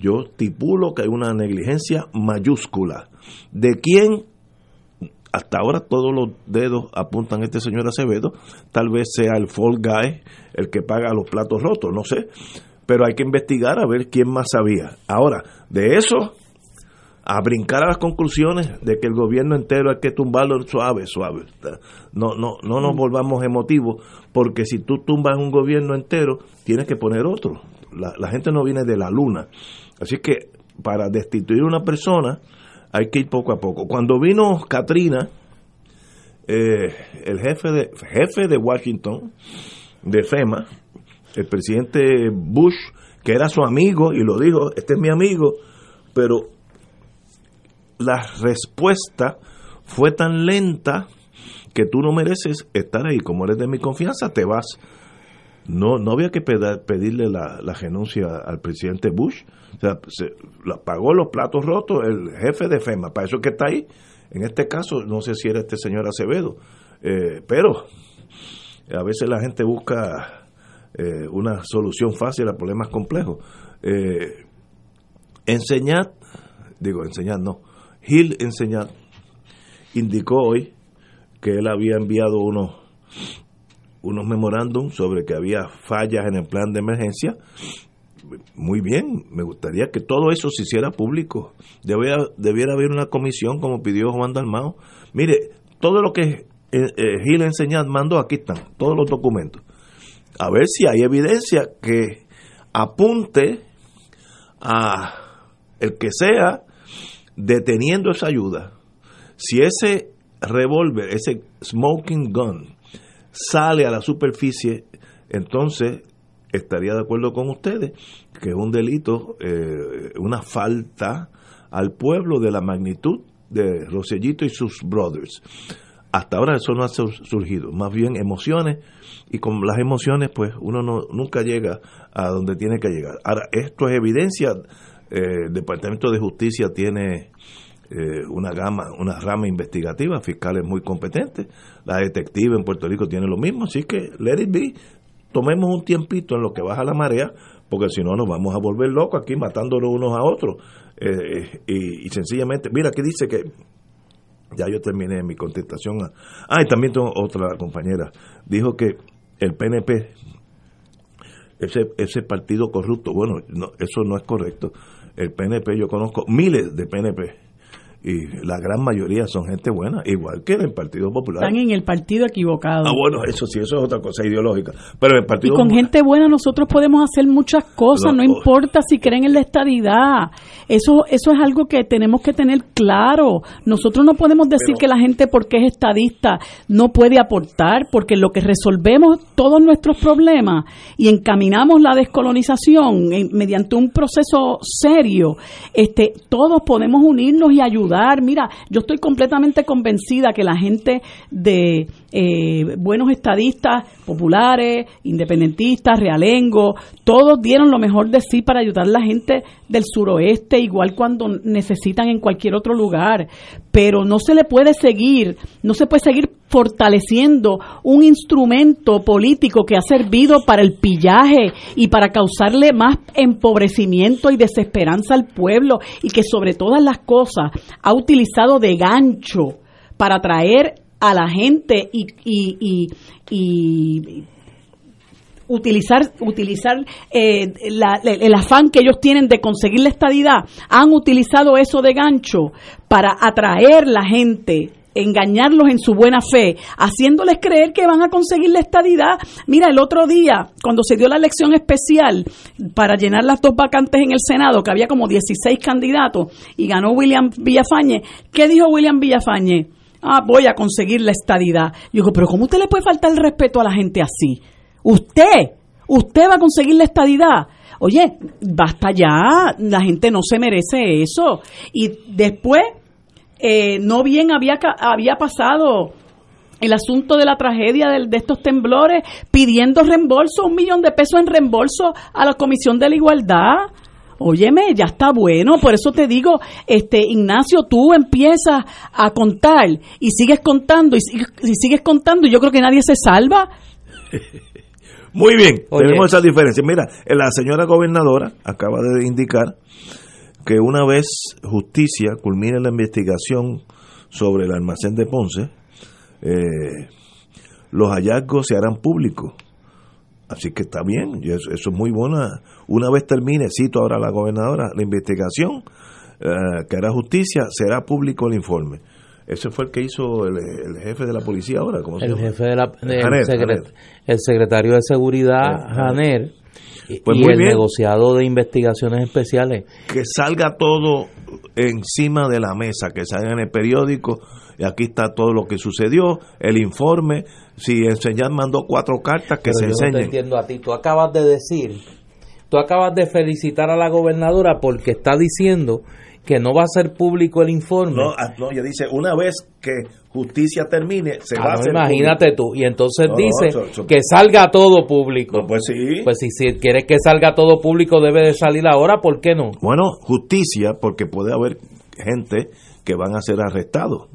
yo estipulo que hay una negligencia mayúscula. ¿De quién? Hasta ahora todos los dedos apuntan a este señor Acevedo. Tal vez sea el fall guy el que paga los platos rotos, no sé. Pero hay que investigar a ver quién más sabía. Ahora, de eso a brincar a las conclusiones de que el gobierno entero hay que tumbarlo suave, suave. No, no, no nos volvamos emotivos, porque si tú tumbas un gobierno entero, tienes que poner otro. La, la gente no viene de la luna. Así que para destituir a una persona hay que ir poco a poco. Cuando vino Katrina, eh, el jefe de, jefe de Washington, de FEMA, el presidente Bush, que era su amigo, y lo dijo, este es mi amigo, pero la respuesta fue tan lenta que tú no mereces estar ahí. Como eres de mi confianza, te vas. No, no había que pedirle la, la renuncia al presidente Bush. O sea, se, pagó los platos rotos el jefe de FEMA. Para eso es que está ahí. En este caso, no sé si era este señor Acevedo. Eh, pero a veces la gente busca eh, una solución fácil a problemas complejos. Eh, enseñar, digo, enseñar no. Gil Enseñar indicó hoy que él había enviado unos unos memorándums sobre que había fallas en el plan de emergencia. Muy bien, me gustaría que todo eso se hiciera público. Debiera, debiera haber una comisión como pidió Juan Dalmao. Mire, todo lo que eh, eh, Gil Enseñad mandó, aquí están, todos los documentos. A ver si hay evidencia que apunte a el que sea deteniendo esa ayuda. Si ese revólver, ese smoking gun, sale a la superficie, entonces estaría de acuerdo con ustedes que es un delito, eh, una falta al pueblo de la magnitud de Rosellito y sus brothers. Hasta ahora eso no ha surgido, más bien emociones y con las emociones pues uno no, nunca llega a donde tiene que llegar. Ahora, esto es evidencia, eh, el Departamento de Justicia tiene eh, una gama, una rama investigativa, fiscales muy competentes, la detective en Puerto Rico tiene lo mismo, así que let it be, tomemos un tiempito en lo que baja la marea, porque si no nos vamos a volver locos aquí matándonos unos a otros. Eh, y, sencillamente, mira, aquí dice que ya yo terminé mi contestación. ah, y también tengo otra compañera, dijo que el PNP ese, ese partido corrupto. Bueno, no, eso no es correcto. El PNP, yo conozco miles de PNP y la gran mayoría son gente buena, igual que en el Partido Popular. Están en el partido equivocado. Ah, bueno, eso sí, eso es otra cosa ideológica. Pero el Partido Y con gente buena nosotros podemos hacer muchas cosas, no, importa si creen en la estadidad. Eso eso es algo que tenemos que tener claro. Nosotros no podemos decir que la gente porque es estadista no puede aportar, porque lo que resolvemos todos nuestros problemas y encaminamos la descolonización mediante un proceso serio, este todos podemos unirnos y ayudar Mira, yo estoy completamente convencida que la gente de eh, buenos estadistas, populares, independentistas, realengo, todos dieron lo mejor de sí para ayudar a la gente del suroeste, igual cuando necesitan en cualquier otro lugar. Pero no se le puede seguir, no se puede seguir fortaleciendo un instrumento político que ha servido para el pillaje y para causarle más empobrecimiento y desesperanza al pueblo y que sobre todas las cosas ha utilizado de gancho para atraer a la gente y, y, y, utilizar utilizar eh, el afán que ellos tienen de conseguir la estadidad han utilizado eso de gancho para atraer la gente engañarlos en su buena fe, haciéndoles creer que van a conseguir la estadidad. Mira, el otro día, cuando se dio la elección especial para llenar las dos vacantes en el Senado, que había como 16 candidatos, y ganó William Villafañe, ¿qué dijo William Villafañe? Ah, voy a conseguir la estadidad. Yo digo, pero ¿cómo usted le puede faltar el respeto a la gente así? Usted, usted va a conseguir la estadidad. Oye, basta ya, la gente no se merece eso. Y después, eh, no bien había, había pasado el asunto de la tragedia de, de, estos temblores, pidiendo reembolso, un millón de pesos en reembolso a la Comisión de la Igualdad. Óyeme, ya está bueno, por eso te digo, este Ignacio, tú empiezas a contar y sigues contando y, sigues contando y yo creo que nadie se salva. [LAUGHS] Muy bien, tenemos esa diferencia. Mira, la señora gobernadora acaba de indicar que una vez justicia culmine la investigación sobre el almacén de Ponce, eh, los hallazgos se harán públicos. Así que está bien, eso, eso es muy buena. Una vez termine, cito ahora a la gobernadora, la investigación eh, que hará justicia, será público el informe. Ese fue el que hizo el, jefe de la policía ahora, ¿cómo se el Jefe de la, el, secretario de Seguridad, eh, Janer, pues y el negociado de investigaciones especiales. Que salga todo encima de la mesa, que salga en el periódico, y aquí está todo lo que sucedió, el informe, si enseñar mandó cuatro cartas, que se enseñen. No entiendo a ti, tú acabas de decir Tú acabas de felicitar a la gobernadora porque está diciendo que no va a ser público el informe. No, ah, no ella dice, una vez que justicia termine, se ah, va a hacer Imagínate tú, y entonces dice que salga todo público. pues sí. Pues si, si quieres que salga todo público, debe de salir ahora, ¿por qué no? Bueno, justicia, porque puede haber gente que van a ser arrestados.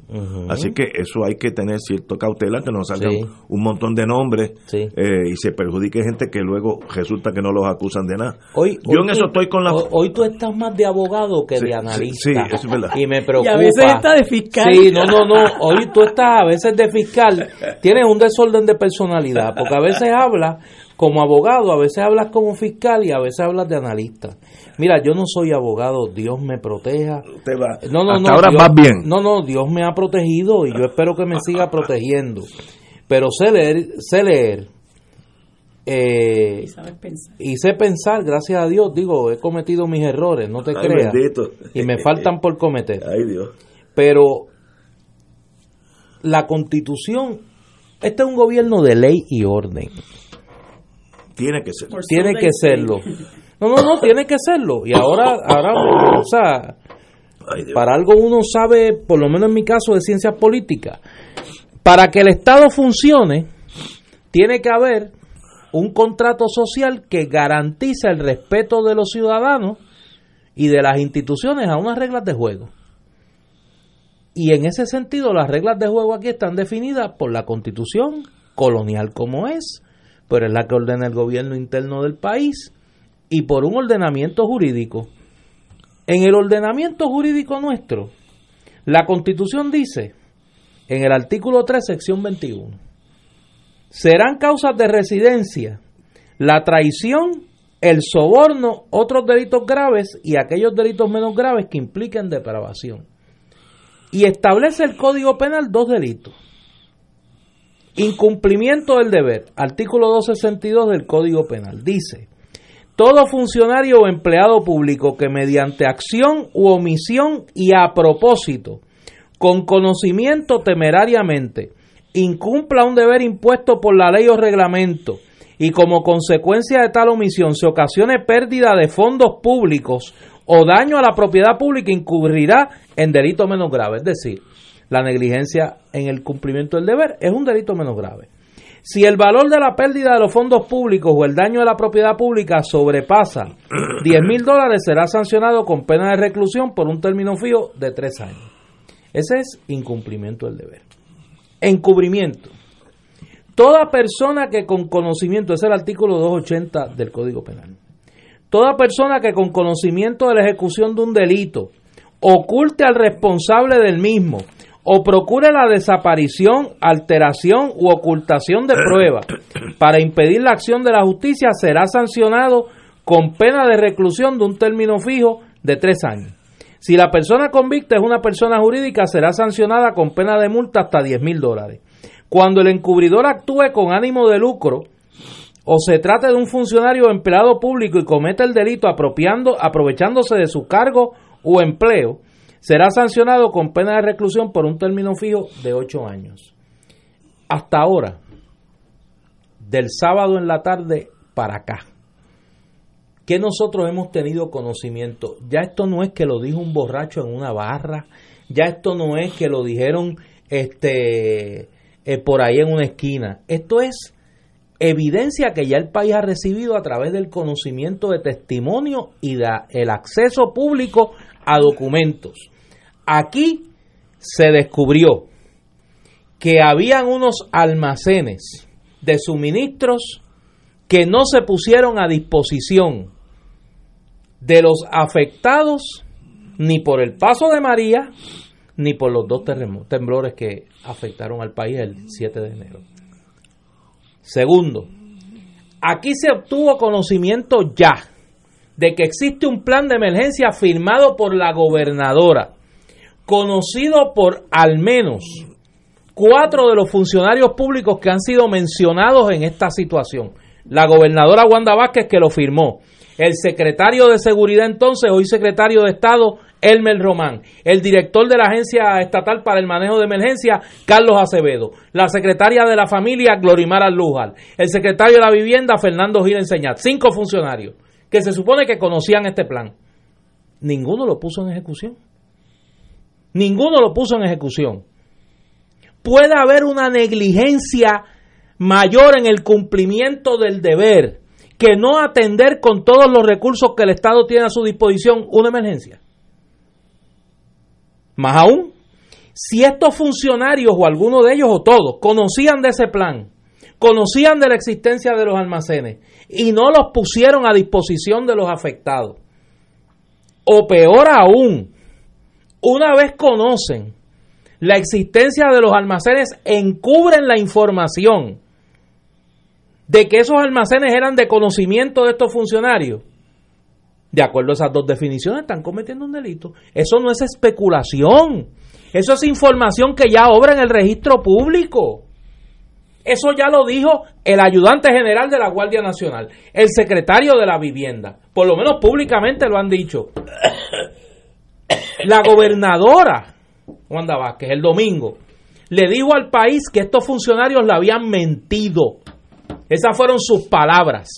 Así que eso hay que tener cierto cautela, que no salgan un montón de nombres eh, y se perjudique gente que luego resulta que no los acusan de nada. Hoy, Yo en eso estoy con la... Hoy, tú estás más de abogado que de analista. Sí, eso es verdad. Y me preocupa. Y a veces está de fiscal. Sí, no, no, no. Hoy tú estás a veces de fiscal. Tienes un desorden de personalidad, porque a veces hablas como abogado, a veces hablas como fiscal y a veces hablas de analista. Mira, yo no soy abogado, Dios me proteja. no, no, no, ahora más bien. No, no, Dios me ha protegido y yo espero que me siga protegiendo. Pero sé leer, sé leer. Eh, y, sé pensar, gracias a Dios, digo, he cometido mis errores, no te creas. Y me faltan por cometer. Ay, Dios. Pero la constitución, este es un gobierno de ley y orden. Tiene que ser. Tiene que serlo. No, no, no, tiene que serlo. Y ahora, ahora, o sea, para algo uno sabe, por lo menos en mi caso, de ciencias políticas. Para que el Estado funcione, tiene que haber un contrato social que garantice el respeto de los ciudadanos y de las instituciones a unas reglas de juego. Y en ese sentido, las reglas de juego aquí están definidas por la constitución colonial como es, pero es la que ordena el gobierno interno del país y por un ordenamiento jurídico. En el ordenamiento jurídico nuestro, la Constitución dice, en el artículo 3, sección 21, serán causas de residencia la traición, el soborno, otros delitos graves y aquellos delitos menos graves que impliquen depravación. Y establece el Código Penal dos delitos. Incumplimiento del deber, artículo 262 del Código Penal. Dice, todo funcionario o empleado público que mediante acción u omisión y a propósito, con conocimiento temerariamente, incumpla un deber impuesto por la ley o reglamento y como consecuencia de tal omisión se ocasione pérdida de fondos públicos o daño a la propiedad pública, incurrirá en delito menos grave. Es decir, la negligencia en el cumplimiento del deber es un delito menos grave. Si el valor de la pérdida de los fondos públicos o el daño a la propiedad pública sobrepasa [CLEARS THROAT] 10 mil dólares, será sancionado con pena de reclusión por un término fijo de tres años. Ese es incumplimiento del deber. Encubrimiento. Toda persona que con conocimiento, es el artículo 280 del Código Penal. Toda persona que con conocimiento de la ejecución de un delito oculte al responsable del mismo o procure la desaparición, alteración u ocultación de pruebas para impedir la acción de la justicia, será sancionado con pena de reclusión de un término fijo de tres años. Si la persona convicta es una persona jurídica, será sancionada con pena de multa hasta 10 mil dólares. Cuando el encubridor actúe con ánimo de lucro o se trate de un funcionario o empleado público y cometa el delito apropiando, aprovechándose de su cargo o empleo, será sancionado con pena de reclusión por un término fijo de ocho años. Hasta ahora, del sábado en la tarde para acá, que nosotros hemos tenido conocimiento. Ya esto no es que lo dijo un borracho en una barra, ya esto no es que lo dijeron este eh, por ahí en una esquina. Esto es evidencia que ya el país ha recibido a través del conocimiento de testimonio y da el acceso público a documentos. Aquí se descubrió que habían unos almacenes de suministros que no se pusieron a disposición de los afectados ni por el paso de María ni por los dos temblores que afectaron al país el 7 de enero. Segundo, aquí se obtuvo conocimiento ya de que existe un plan de emergencia firmado por la gobernadora, conocido por al menos cuatro de los funcionarios públicos que han sido mencionados en esta situación. La gobernadora Wanda Vázquez que lo firmó, el secretario de Seguridad entonces, hoy secretario de Estado, Elmer Román, el director de la Agencia Estatal para el Manejo de Emergencia, Carlos Acevedo, la secretaria de la Familia, Glorimara Lujal, el secretario de la Vivienda, Fernando Gil Enseñat, cinco funcionarios que se supone que conocían este plan. Ninguno lo puso en ejecución. Ninguno lo puso en ejecución. Puede haber una negligencia mayor en el cumplimiento del deber que no atender con todos los recursos que el Estado tiene a su disposición una emergencia. Más aún, si estos funcionarios o alguno de ellos o todos conocían de ese plan, conocían de la existencia de los almacenes y no los pusieron a disposición de los afectados, o peor aún, una vez conocen la existencia de los almacenes, encubren la información de que esos almacenes eran de conocimiento de estos funcionarios, de acuerdo a esas dos definiciones, están cometiendo un delito. Eso no es especulación. Eso es información que ya obra en el registro público. Eso ya lo dijo el ayudante general de la Guardia Nacional, el secretario de la Vivienda. Por lo menos públicamente lo han dicho. La gobernadora, Wanda Vázquez, el domingo, le dijo al país que estos funcionarios le habían mentido esas fueron sus palabras.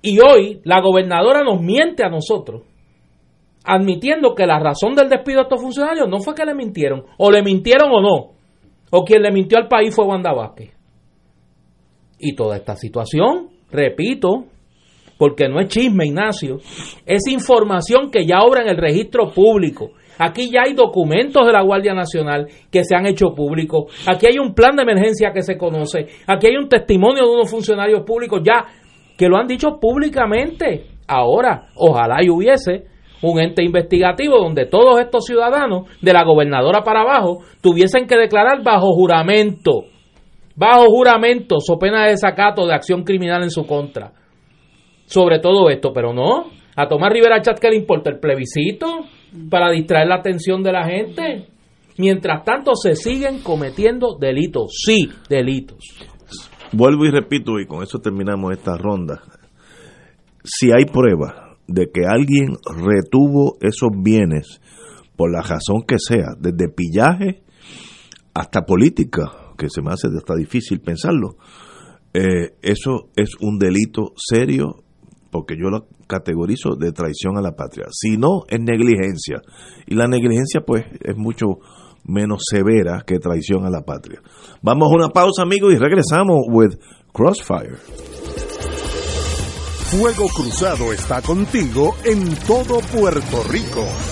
Y hoy la gobernadora nos miente a nosotros, admitiendo que la razón del despido de estos funcionarios no fue que le mintieron, o le mintieron o no, o quien le mintió al país fue Wanda Vázquez. Y toda esta situación, repito, porque no es chisme, Ignacio, es información que ya obra en el registro público Aquí ya hay documentos de la Guardia Nacional que se han hecho públicos. Aquí hay un plan de emergencia que se conoce. Aquí hay un testimonio de unos funcionarios públicos ya que lo han dicho públicamente. Ahora, ojalá y hubiese un ente investigativo donde todos estos ciudadanos, de la gobernadora para abajo, tuviesen que declarar bajo juramento bajo juramento, so pena de desacato de acción criminal en su contra. Sobre todo esto, pero no. A Tomás Rivera Chat, ¿qué le importa? ¿El plebiscito? Para distraer la atención de la gente. Mientras tanto, se siguen cometiendo delitos. Sí, delitos. Vuelvo y repito, y con eso terminamos esta ronda. Si hay prueba de que alguien retuvo esos bienes por la razón que sea, desde pillaje hasta política, que se me hace hasta difícil pensarlo, eh, eso es un delito serio porque yo lo categorizo de traición a la patria. Si no, es negligencia. Y la negligencia, pues, es mucho menos severa que traición a la patria. Vamos a una pausa, amigos, y regresamos with Crossfire. Fuego Cruzado está contigo en todo Puerto Rico.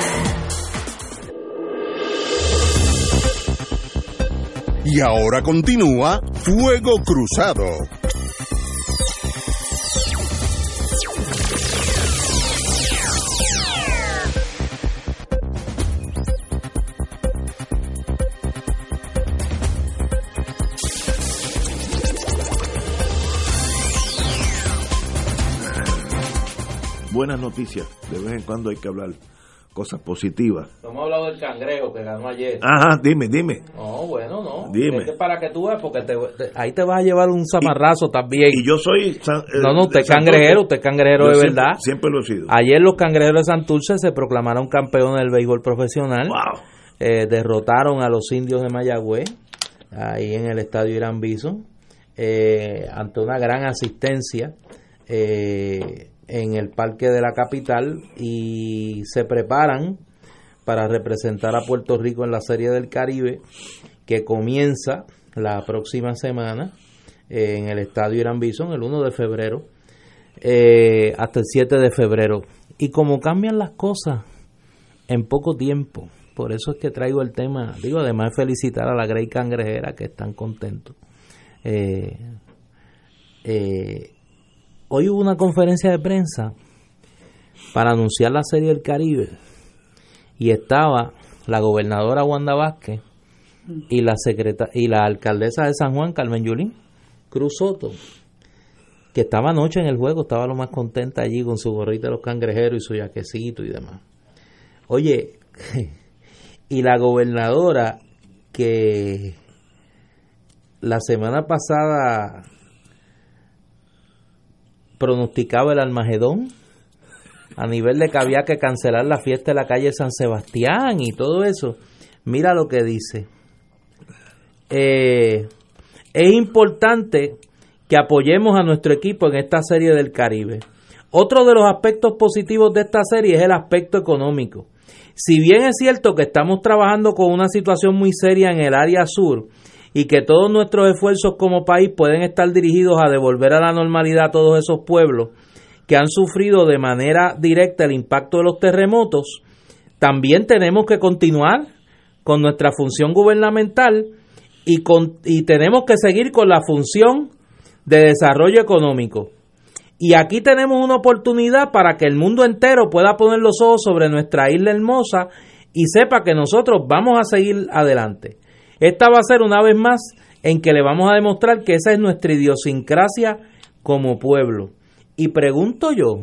Y ahora continúa Fuego Cruzado. Buenas noticias. De vez en cuando hay que hablar cosas positivas. No hemos hablado del cangrejo que ganó ayer. Ajá, dime, dime. No, bueno, no. Dime. Es que para que tú veas, porque te- te- ahí te vas a llevar un zamarrazo también. Y yo soy... san- No, no, eh, usted es cangrejero, usted es cangrejero de siempre- verdad. Siempre lo he sido. Ayer los cangrejeros de Santurce se proclamaron campeones del béisbol profesional. Eh, derrotaron a los indios de Mayagüez, ahí en el estadio Irán Bison, eh, ante una gran asistencia eh, en el parque de la capital y se preparan para representar a Puerto Rico en la Serie del Caribe que comienza la próxima semana eh, en el estadio Irán Bison el 1 de febrero eh, hasta el 7 de febrero. Y como cambian las cosas en poco tiempo, por eso es que traigo el tema, digo, además de felicitar a la Grey Cangrejera que están contentos. Eh, eh, hoy hubo una conferencia de prensa para anunciar la Serie del Caribe y estaba la gobernadora Wanda Vázquez y la secreta y la alcaldesa de San Juan, Carmen Yulín Cruz Soto, que estaba anoche en el juego, estaba lo más contenta allí con su gorrita de los cangrejeros y su yaquecito y demás. Oye, [LAUGHS] y la gobernadora que la semana pasada pronosticaba el Almagedón, a nivel de que había que cancelar la fiesta de la calle San Sebastián y todo eso. Mira lo que dice. Eh, es importante que apoyemos a nuestro equipo en esta serie del Caribe. Otro de los aspectos positivos de esta serie es el aspecto económico. Si bien es cierto que estamos trabajando con una situación muy seria en el área sur y que todos nuestros esfuerzos como país pueden estar dirigidos a devolver a la normalidad a todos esos pueblos que han sufrido de manera directa el impacto de los terremotos, también tenemos que continuar con nuestra función gubernamental y, con, y tenemos que seguir con la función de desarrollo económico. Y aquí tenemos una oportunidad para que el mundo entero pueda poner los ojos sobre nuestra isla hermosa y sepa que nosotros vamos a seguir adelante. Esta va a ser una vez más en que le vamos a demostrar que esa es nuestra idiosincrasia como pueblo. Y pregunto yo,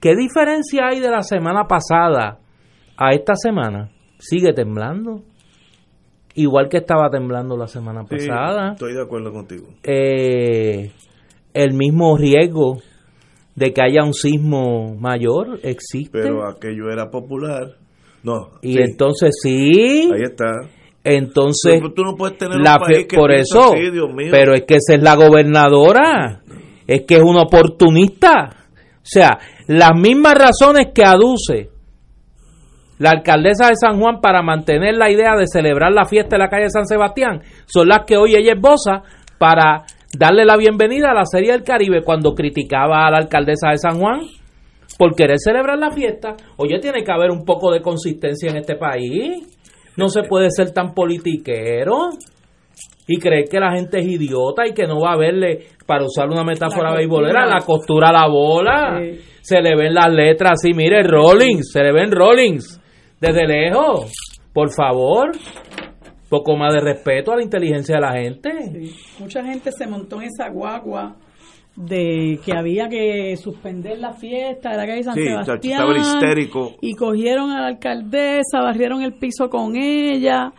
¿qué diferencia hay de la semana pasada a esta semana? ¿Sigue temblando? Igual que estaba temblando la semana pasada. Estoy de acuerdo contigo. Eh, el mismo riesgo de que haya un sismo mayor existe. Pero aquello era popular. No. Y entonces sí. Ahí está. Entonces, tú no puedes tener la un que por eso, pero es que esa es la gobernadora, es que es un oportunista. O sea, las mismas razones que aduce la alcaldesa de San Juan para mantener la idea de celebrar la fiesta en la calle San Sebastián son las que hoy ella esboza para darle la bienvenida a la Serie del Caribe cuando criticaba a la alcaldesa de San Juan por querer celebrar la fiesta. Oye, tiene que haber un poco de consistencia en este país. No se puede ser tan politiquero y creer que la gente es idiota y que no va a verle, para usar una metáfora beisbolera, la costura a la bola. Se le ven las letras así, mire, Rollins, se le ven Rollins desde lejos. Por favor, poco más de respeto a la inteligencia de la gente. Mucha gente se montó en esa guagua de que había que suspender la fiesta de la calle San Sebastián estaba histérico. y cogieron a la alcaldesa, barrieron el piso con ella,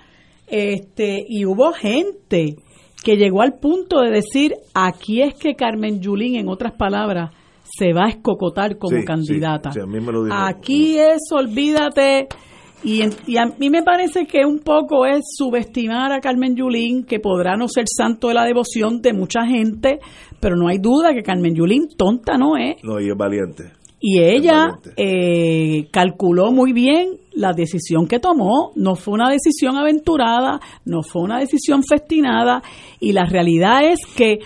este y hubo gente que llegó al punto de decir aquí es que Carmen Yulín, en otras palabras, se va a escocotar como candidata. aquí es, olvídate y, a mí me parece que un poco es subestimar a Carmen Yulín, que podrá no ser santo de la devoción de mucha gente, pero no hay duda que Carmen Yulín tonta no es. No, y es valiente. Y ella eh, calculó muy bien la decisión que tomó, no fue una decisión aventurada, no fue una decisión festinada, y la realidad es que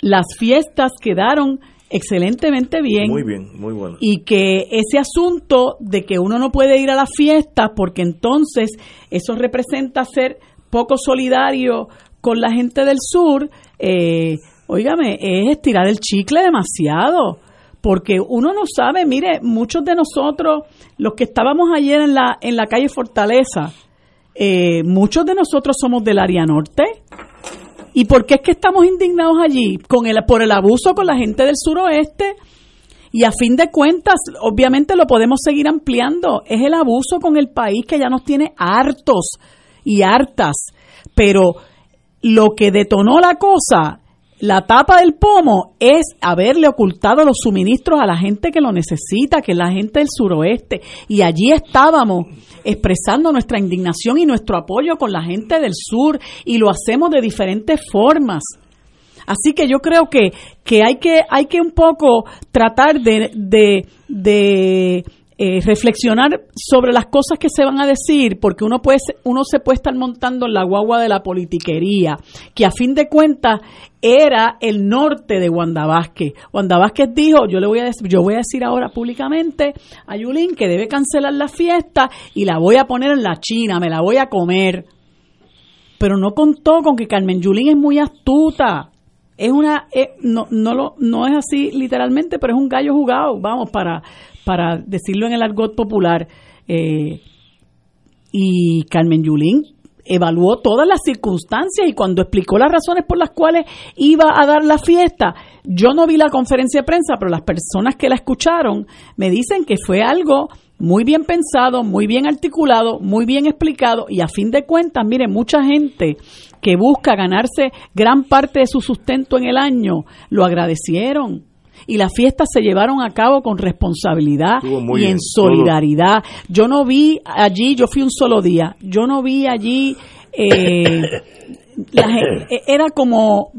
las fiestas quedaron excelentemente bien. Muy bien, muy bueno. Y que ese asunto de que uno no puede ir a la fiesta porque entonces eso representa ser poco solidario con la gente del sur, eh, óigame, es estirar el chicle demasiado. Porque uno no sabe, mire, muchos de nosotros, los que estábamos ayer en la, en la calle Fortaleza, eh, muchos de nosotros somos del área norte ¿Y por qué es que estamos indignados allí? Con el, por el abuso con la gente del suroeste. Y a fin de cuentas, obviamente lo podemos seguir ampliando. Es el abuso con el país que ya nos tiene hartos y hartas. Pero lo que detonó la cosa la tapa del pomo es haberle ocultado los suministros a la gente que lo necesita, que es la gente del suroeste. Y allí estábamos expresando nuestra indignación y nuestro apoyo con la gente del sur y lo hacemos de diferentes formas. Así que yo creo que, que, hay, que hay que un poco tratar de, de eh, reflexionar sobre las cosas que se van a decir, porque uno, puede, uno se puede estar montando en la guagua de la politiquería, que a fin de cuentas era el norte de Wanda Vázquez. Wanda Vázquez dijo, yo le voy a decir, yo voy a decir ahora públicamente a Yulín que debe cancelar la fiesta y la voy a poner en la China, me la voy a comer. Pero no contó con que Carmen Yulín es muy astuta. Es una, eh, no, no, lo, no es así literalmente, pero es un gallo jugado, vamos, para, para decirlo en el argot popular. Eh, y Carmen Yulín evaluó todas las circunstancias y cuando explicó las razones por las cuales iba a dar la fiesta, yo no vi la conferencia de prensa, pero las personas que la escucharon me dicen que fue algo muy bien pensado, muy bien articulado, muy bien explicado y a fin de cuentas, mire, mucha gente que busca ganarse gran parte de su sustento en el año, lo agradecieron y las fiestas se llevaron a cabo con responsabilidad y en solidaridad. Yo no vi allí, yo fui un solo día, yo no vi allí eh, [COUGHS] e, era como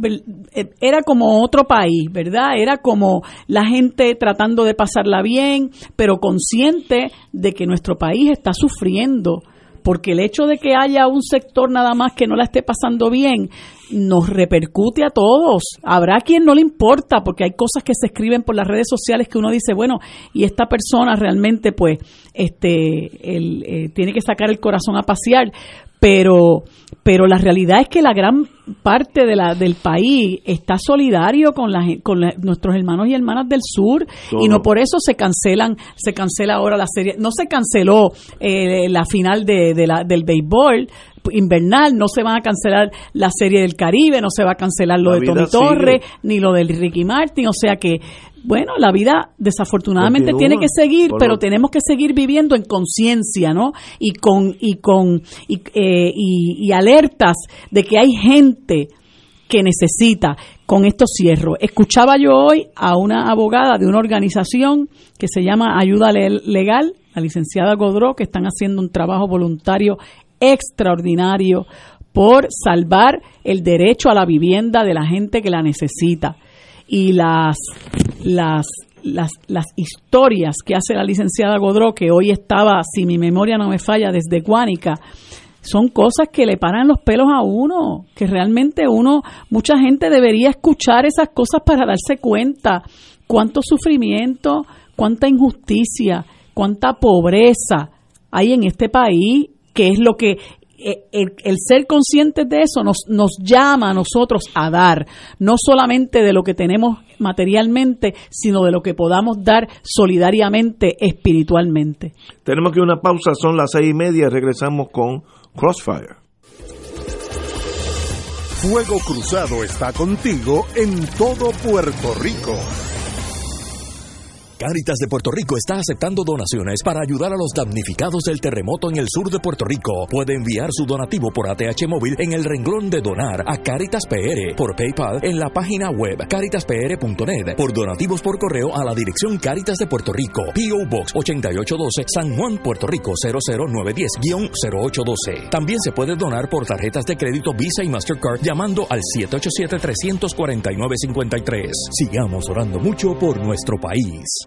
e, era como otro país, ¿verdad? Era como la gente tratando de pasarla bien, pero consciente de que nuestro país está sufriendo porque el hecho de que haya un sector nada más que no la esté pasando bien nos repercute a todos. Habrá quien no le importa, porque hay cosas que se escriben por las redes sociales que uno dice, bueno, y esta persona realmente, pues, este, él, eh, tiene que sacar el corazón a pasear pero pero la realidad es que la gran parte de la, del país está solidario con, la, con nuestros hermanos y hermanas del sur y no por eso se cancelan se cancela ahora la serie. No se canceló eh, la final de, de la, del béisbol invernal, no se van a cancelar la serie del Caribe, no se va a cancelar lo de Tommy Torres, ni lo del Ricky Martin, o sea que bueno, la vida desafortunadamente tiene que seguir, pero tenemos que seguir viviendo en conciencia, ¿no? Y con y con eh, y, y, alertas de que hay gente que necesita. Con esto cierro. Escuchaba yo hoy a una abogada de una organización que se llama Ayuda Legal, la licenciada Godró, que están haciendo un trabajo voluntario extraordinario por salvar el derecho a la vivienda de la gente que la necesita. Y las, las, las, las historias que hace la licenciada Godró, que hoy estaba, si mi memoria no me falla, desde Guánica, son cosas que le paran los pelos a uno, que realmente uno, mucha gente debería escuchar esas cosas para darse cuenta cuánto sufrimiento, cuánta injusticia, cuánta pobreza hay en este país que es lo que eh, el, ser conscientes de eso nos, nos llama a nosotros a dar, no solamente de lo que tenemos materialmente, sino de lo que podamos dar solidariamente, espiritualmente. Tenemos que una pausa, son las seis y media, regresamos con Crossfire. Fuego Cruzado está contigo en todo Puerto Rico. Caritas de Puerto Rico está aceptando donaciones para ayudar a los damnificados del terremoto en el sur de Puerto Rico. Puede enviar su donativo por ATH móvil en el renglón de donar a Caritas PR, por PayPal en la página web caritaspr.net, por donativos por correo a la dirección Caritas de Puerto Rico, PO Box 8812, San Juan, Puerto Rico 00910-0812. También se puede donar por tarjetas de crédito Visa y Mastercard llamando al 787-349-53. Sigamos orando mucho por nuestro país.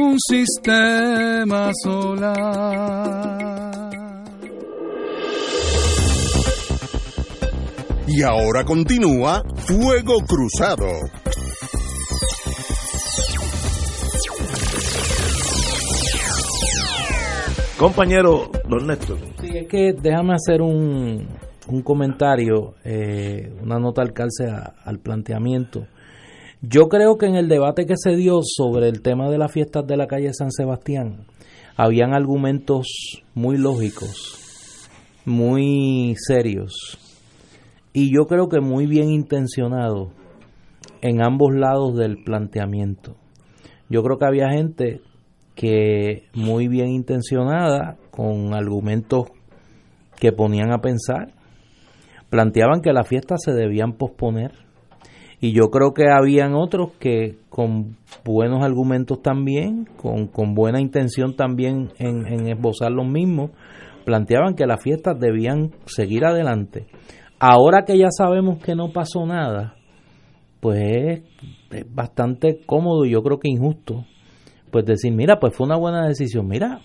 un sistema solar. Y ahora continúa Fuego Cruzado. Compañero Don Néstor. Sí, es que déjame hacer un, un comentario, eh, una nota al calce al planteamiento. Yo creo que en el debate que se dio sobre el tema de las fiestas de la calle San Sebastián, habían argumentos muy lógicos, muy serios, y yo creo que muy bien intencionado en ambos lados del planteamiento. Yo creo que había gente que muy bien intencionada, con argumentos que ponían a pensar, planteaban que las fiestas se debían posponer y yo creo que habían otros que con buenos argumentos también, con, con buena intención también en, en esbozar los mismos, planteaban que las fiestas debían seguir adelante. Ahora que ya sabemos que no pasó nada, pues es, bastante cómodo y yo creo que injusto, pues decir, mira, pues fue una buena decisión, mira,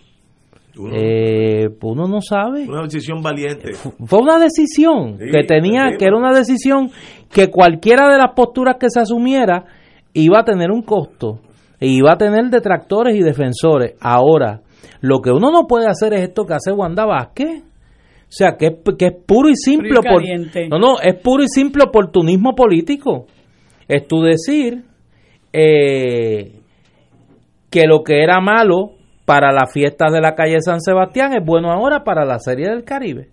uno, eh, uno no sabe. Una decisión valiente. Fue una decisión que tenía, que era una decisión que cualquiera de las posturas que se asumiera iba a tener un costo, e iba a tener detractores y defensores. Ahora, lo que uno no puede hacer es esto que hace Wanda Vázquez. O sea, que, que es puro y simple. Por, no, no, es puro y simple oportunismo político. Es tu decir eh, que lo que era malo para las fiestas de la calle San Sebastián es bueno ahora para la Serie del Caribe.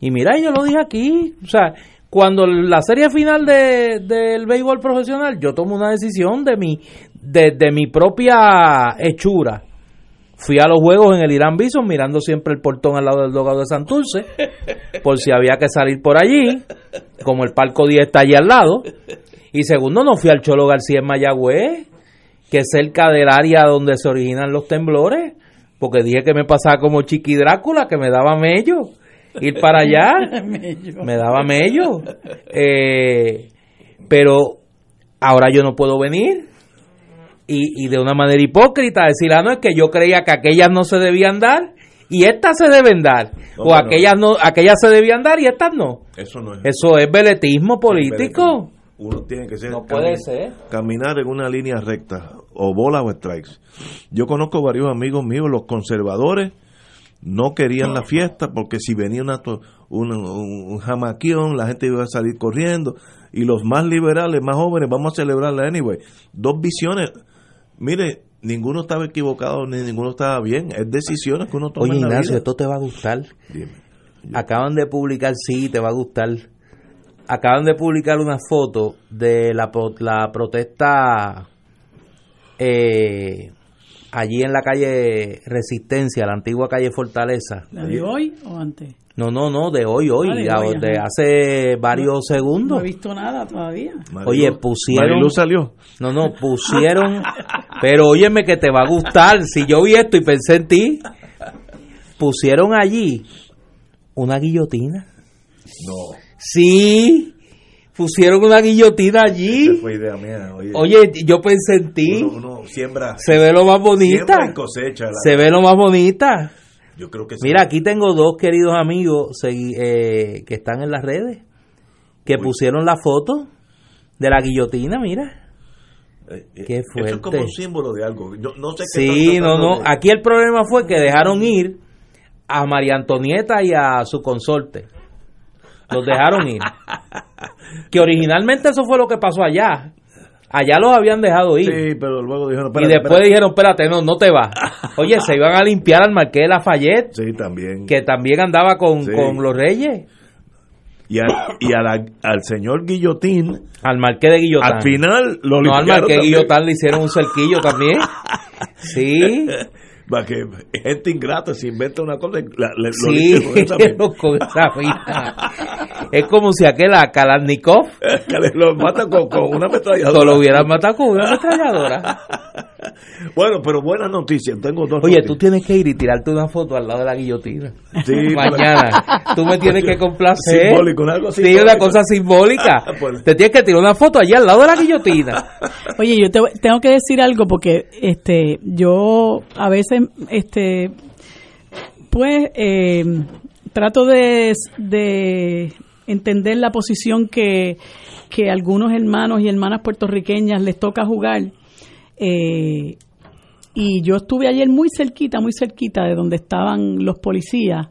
Y mira, yo lo dije aquí, o sea, cuando la serie final de, del béisbol profesional, yo tomo una decisión de mi, de, mi propia hechura. Fui a los juegos en el Irán Bison mirando siempre el portón al lado del dogado de Santurce, por si había que salir por allí, como el Palco 10 está allí al lado. Y segundo, no fui al Cholo García en Mayagüez, que es cerca del área donde se originan los temblores, porque dije que me pasaba como Chiqui Drácula, que me daba mello ir para allá. [LAUGHS] me daba mello. Eh, pero ahora yo no puedo venir. Y, de una manera hipócrita decir, ah, no, es que yo creía que aquellas no se debían dar y estas se deben dar. o aquellas no, aquellas se debían dar y estas no. Eso no es. Eso es veletismo político. Uno tiene que ser, no puede ser. caminar en una línea recta, o bola o strikes. Yo conozco varios amigos míos, los conservadores, no querían la fiesta porque si venía una, un, un, jamaquión, la gente iba a salir corriendo. Y los más liberales, más jóvenes, vamos a celebrarla anyway. Dos visiones. Mire, ninguno estaba equivocado ni ninguno estaba bien. Es decisiones que uno toma. Oye, Ignacio, esto te va a gustar. Acaban de publicar, sí, te va a gustar. Acaban de publicar una foto de la, la protesta eh, allí en la calle Resistencia, la antigua calle Fortaleza. ¿La de hoy o antes? No, no, no, de hoy, hoy, ah, de, hace varios segundos. No he visto nada todavía. Oye, pusieron. Marilu salió. No, no, pusieron. pero óyeme que te va a gustar. Si yo vi esto y pensé en ti, pusieron allí una guillotina. No. Sí, pusieron una guillotina allí. Fue idea mía, oye. yo pensé en ti. Uno, siembra. Se ve lo más bonita. Cosecha, se ve lo más bonita. Yo creo que Mira, aquí tengo dos queridos amigos eh, que están en las redes que pusieron la foto de la guillotina, mira. Eh, eh, Qué fuerte. Eso es como un símbolo de algo. no sé qué sí, no, no. Aquí el problema fue que dejaron ir a María Antonieta y a su consorte. Los dejaron ir. que originalmente eso fue lo que pasó allá. Allá los habían dejado ir. Sí, pero luego dijeron, Y después dijeron, espérate, no, no te vas. Oye, se iban a limpiar al Marqués de Lafayette. Sí, también. Que también andaba con, los reyes. Y, y al señor Guillotín. Al Marqués de Guillotín. Al final lo No, al Marqués de Guillotín le hicieron un cerquillo también. [LAUGHS] Sí. Para que gente ingrata se inventa una cosa la, sí, con esa [LAUGHS] es como si aquel a Kalashnikov [LAUGHS] lo mata con, una ametralladora. lo hubieran matado con una ametralladora [LAUGHS] bueno pero buena noticia tengo dos oye tú tienes que ir y tirarte una foto al lado de la guillotina. Sí, [LAUGHS] mañana. Tú me tienes que complacer. simbólico algo sí una cosa simbólica. [LAUGHS] Pues. te tienes que tirar una foto allá al lado de la guillotina. [LAUGHS] Oye yo te, tengo que decir algo porque este yo a veces este, pues, eh, trato de, entender la posición que, que algunos hermanos y hermanas puertorriqueñas les toca jugar. Eh, y yo estuve ayer muy cerquita, muy cerquita de donde estaban los policías.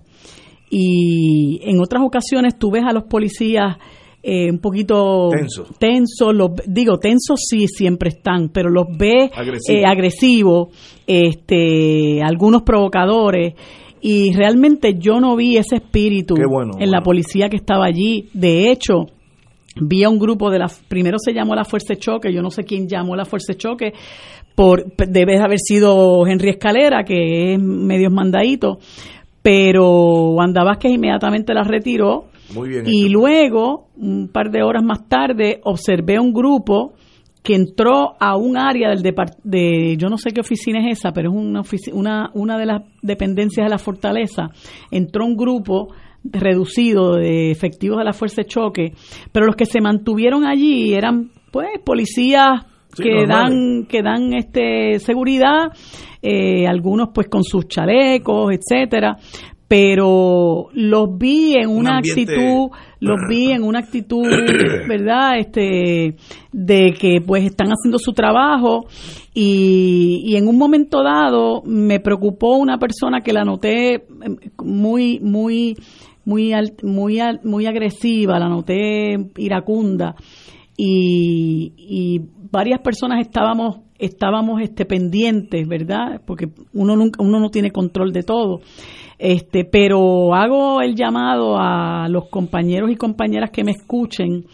Y en otras ocasiones tú ves a los policías eh, un poquito tenso. los, digo, tensos sí siempre están, pero los ve eh, agresivos, este, algunos provocadores. Y realmente yo no vi ese espíritu en la policía que estaba allí. De hecho, vi a un grupo de la primero se llamó la fuerza de choque yo no sé quién llamó la fuerza de choque por debe haber sido Henry Escalera que es medio mandadito pero Wanda Vázquez inmediatamente la retiró Muy bien. Y luego, un par de horas más tarde, observé un grupo que entró a un área del de yo no sé qué oficina es esa, pero es una, una, una de las dependencias de la fortaleza, entró un grupo reducido de efectivos de la fuerza de choque, pero los que se mantuvieron allí eran pues policías que dan que dan este seguridad eh, algunos pues con sus chalecos etcétera pero los vi en una actitud los vi en una actitud [COUGHS] verdad este de que pues están haciendo su trabajo y, y en un momento dado me preocupó una persona que la noté em, muy muy muy muy agresiva la noté iracunda. Y, y varias personas estábamos estábamos este pendientes verdad porque uno nunca uno no tiene control de todo. Este, pero hago el llamado a los compañeros y compañeras que me escuchen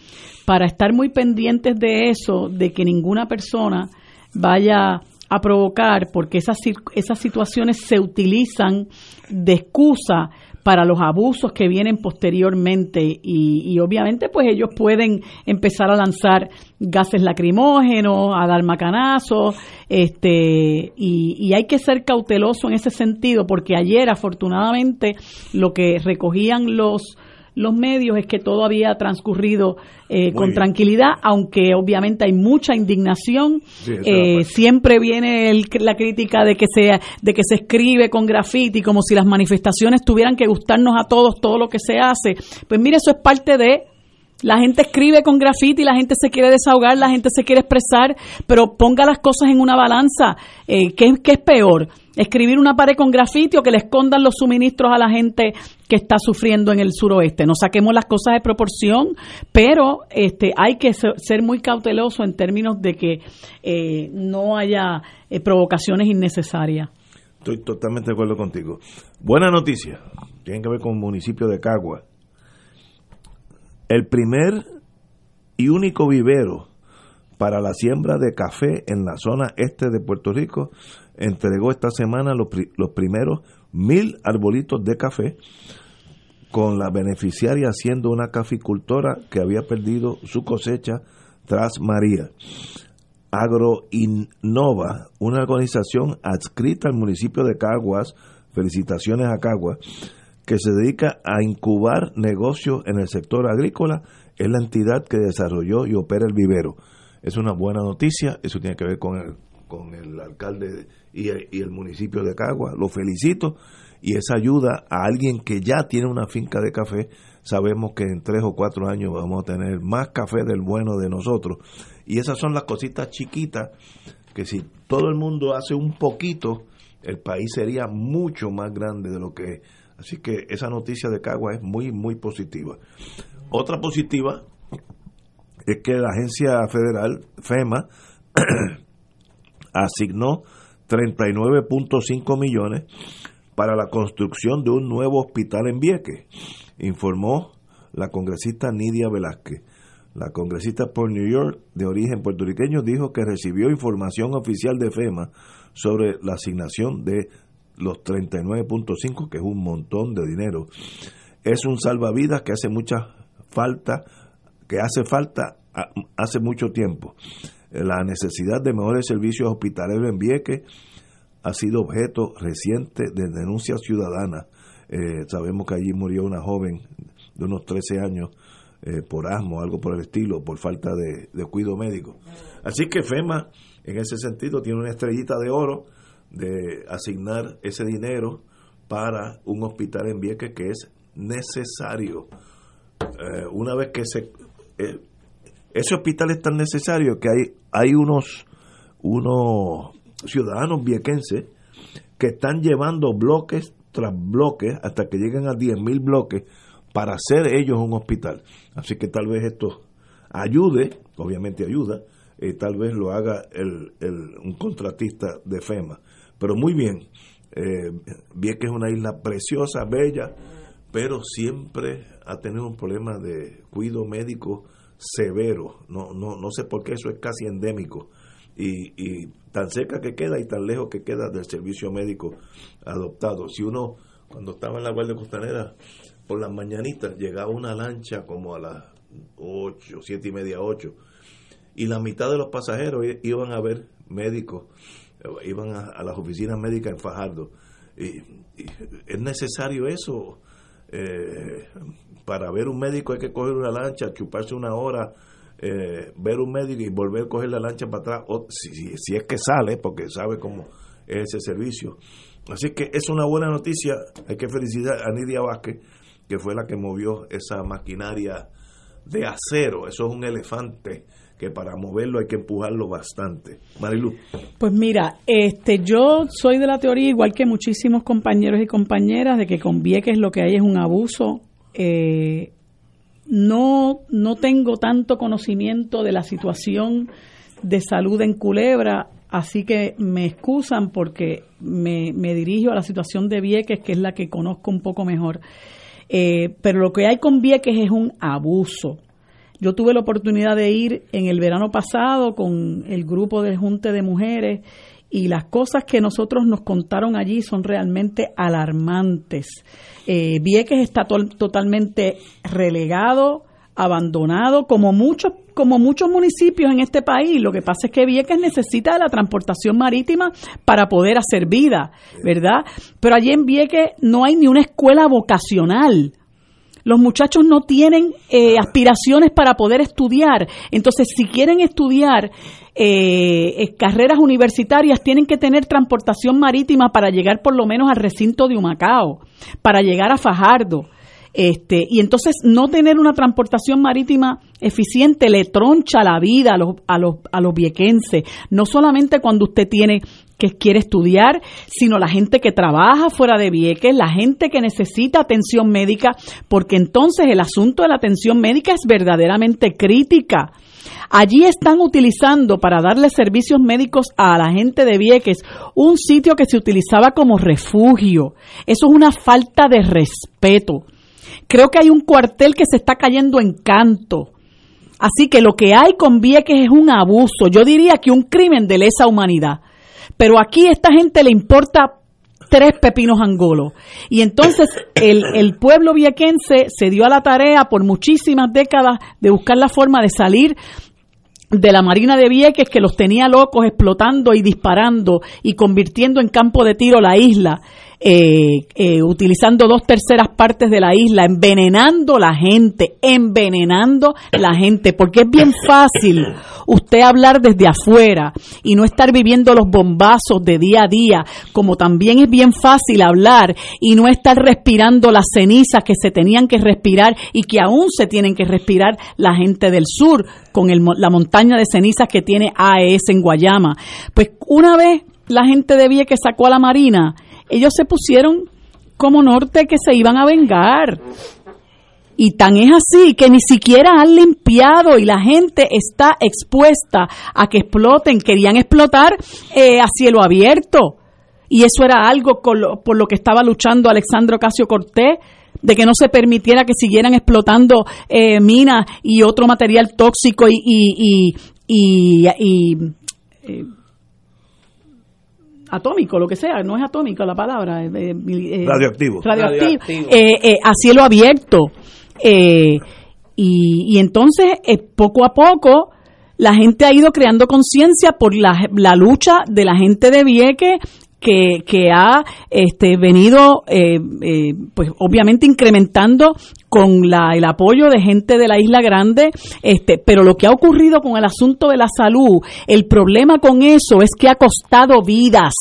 para estar muy pendientes de eso, de que ninguna persona vaya a provocar, porque esas, esas situaciones se utilizan de excusa para los abusos que vienen posteriormente y, obviamente pues ellos pueden empezar a lanzar gases lacrimógenos, a dar macanazos, este, y, y hay que ser cauteloso en ese sentido porque ayer afortunadamente lo que recogían los los medios es que todo había transcurrido eh, con tranquilidad, aunque obviamente hay mucha indignación. Eh, siempre viene la crítica de que, se, de que se escribe con graffiti, como si las manifestaciones tuvieran que gustarnos a todos todo lo que se hace. Pues mire, eso es parte de la gente escribe con grafiti, la gente se quiere desahogar, la gente se quiere expresar, pero ponga las cosas en una balanza. Eh, ¿qué, es peor? ¿Escribir una pared con grafiti o que le escondan los suministros a la gente que está sufriendo en el suroeste? No saquemos las cosas de proporción, pero este, hay que ser muy cauteloso en términos de que eh, no haya eh, provocaciones innecesarias. Estoy totalmente de acuerdo contigo. Buena noticia. Tienen que ver con el municipio de Cagua el primer y único vivero para la siembra de café en la zona este de Puerto Rico entregó esta semana los, primeros mil arbolitos de café con la beneficiaria siendo una caficultora que había perdido su cosecha tras María. Agroinnova, una organización adscrita al municipio de Caguas, felicitaciones a Caguas, que se dedica a incubar negocios en el sector agrícola, es la entidad que desarrolló y opera el vivero. Es una buena noticia, eso tiene que ver con el, con el alcalde y el, municipio de Cagua, lo felicito, y esa ayuda a alguien que ya tiene una finca de café, sabemos que en tres o cuatro años vamos a tener más café del bueno de nosotros. Y esas son las cositas chiquitas que si todo el mundo hace un poquito, el país sería mucho más grande de lo que Así que esa noticia de Cagua es muy, muy positiva. Otra positiva es que la agencia federal, FEMA, [CLEARS THROAT] asignó 39.5 millones para la construcción de un nuevo hospital en Vieques, informó la congresista Nidia Velázquez. La congresista por New York, de origen puertorriqueño, dijo que recibió información oficial de FEMA sobre la asignación de los 39.5, que es un montón de dinero. Es un salvavidas que hace mucha falta, que hace falta hace mucho tiempo. La necesidad de mejores servicios hospitalarios en Vieques ha sido objeto reciente de denuncias ciudadanas. Eh, sabemos que allí murió una joven de unos 13 años eh, por asmo, algo por el estilo, por falta de, de cuidado médico. Así que FEMA, en ese sentido, tiene una estrellita de oro de asignar ese dinero para un hospital en Vieques que es necesario. Eh, una vez que se... Eh, ese hospital es tan necesario que hay, hay unos, unos ciudadanos viequenses que están llevando bloques tras bloques hasta que lleguen a 10.000 bloques para hacer ellos un hospital. Así que tal vez esto ayude, obviamente ayuda, tal vez lo haga el, el, un contratista de FEMA. Pero muy bien, eh, que es una isla preciosa, bella, pero siempre ha tenido un problema de cuidado médico severo. No, no, no sé por qué eso es casi endémico. Y, y tan cerca que queda y tan lejos que queda del servicio médico adoptado. Si uno cuando estaba en la Guardia Costanera, por las mañanitas llegaba una lancha como a las 8, 7 y media, 8, y la mitad de los pasajeros iban a ver médicos, iban a, las oficinas médicas en Fajardo. Y, es necesario eso. Eh, para ver un médico hay que coger una lancha, chuparse una hora, eh, ver un médico y volver a coger la lancha para atrás, o, si, si, es que sale, porque sabe cómo es ese servicio. Así que es una buena noticia, hay que felicitar a Nidia Vázquez, que fue la que movió esa maquinaria de acero, eso es un elefante que para moverlo hay que empujarlo bastante. Marilu. Pues mira, este, yo soy de la teoría, igual que muchísimos compañeros y compañeras, de que con Vieques lo que hay es un abuso. Eh, no, no tengo tanto conocimiento de la situación de salud en Culebra, así que me excusan porque me, dirijo a la situación de Vieques, que es la que conozco un poco mejor. Eh, pero lo que hay con Vieques es un abuso yo tuve la oportunidad de ir en el verano pasado con el grupo de Junte de Mujeres y las cosas que nosotros nos contaron allí son realmente alarmantes. Eh, Vieques está totalmente relegado, abandonado, como muchos como muchos municipios en este país. Lo que pasa es que Vieques necesita de la transportación marítima para poder hacer vida, ¿verdad? Pero allí en Vieques no hay ni una escuela vocacional. Los muchachos no tienen eh, aspiraciones para poder estudiar. Entonces, si quieren estudiar eh, eh, carreras universitarias, tienen que tener transportación marítima para llegar por lo menos al recinto de Humacao, para llegar a Fajardo. Este, y entonces no tener una transportación marítima eficiente le troncha la vida a los, a los, a los viequenses. No solamente cuando usted tiene que quiere estudiar, sino la gente que trabaja fuera de Vieques, la gente que necesita atención médica, porque entonces el asunto de la atención médica es verdaderamente crítica. Allí están utilizando para darle servicios médicos a la gente de Vieques un sitio que se utilizaba como refugio. Eso es una falta de respeto. Creo que hay un cuartel que se está cayendo en canto. Así que lo que hay con Vieques es un abuso, yo diría que un crimen de lesa humanidad. Pero aquí a esta gente le importa tres pepinos angolos. Y entonces el, el pueblo viequense se dio a la tarea por muchísimas décadas de buscar la forma de salir de la Marina de Vieques que los tenía locos explotando y disparando y convirtiendo en campo de tiro la isla eh, eh, utilizando dos terceras partes de la isla, envenenando la gente, envenenando la gente, porque es bien fácil usted hablar desde afuera y no estar viviendo los bombazos de día a día, como también es bien fácil hablar y no estar respirando las cenizas que se tenían que respirar y que aún se tienen que respirar la gente del sur con la montaña de cenizas que tiene AES en Guayama. Pues una vez la gente de que sacó a la Marina, ellos se pusieron como norte que se iban a vengar. Y tan es así que ni siquiera han limpiado y la gente está expuesta a que exploten. Querían explotar eh, a cielo abierto. Y eso era algo por lo que estaba luchando Alexandro Casio Cortés, de que no se permitiera que siguieran explotando eh, minas y otro material tóxico y, y, y, y eh, atómico, lo que sea, no es atómico la palabra. Eh, eh, radioactivo. Radioactivo. Eh, a cielo abierto. y, y entonces, poco a poco, la gente ha ido creando conciencia por la, la, lucha de la gente de Vieques que, ha este, venido, eh, eh, pues obviamente incrementando con la, el apoyo de gente de la Isla Grande, este, pero lo que ha ocurrido con el asunto de la salud, el problema con eso es que ha costado vidas.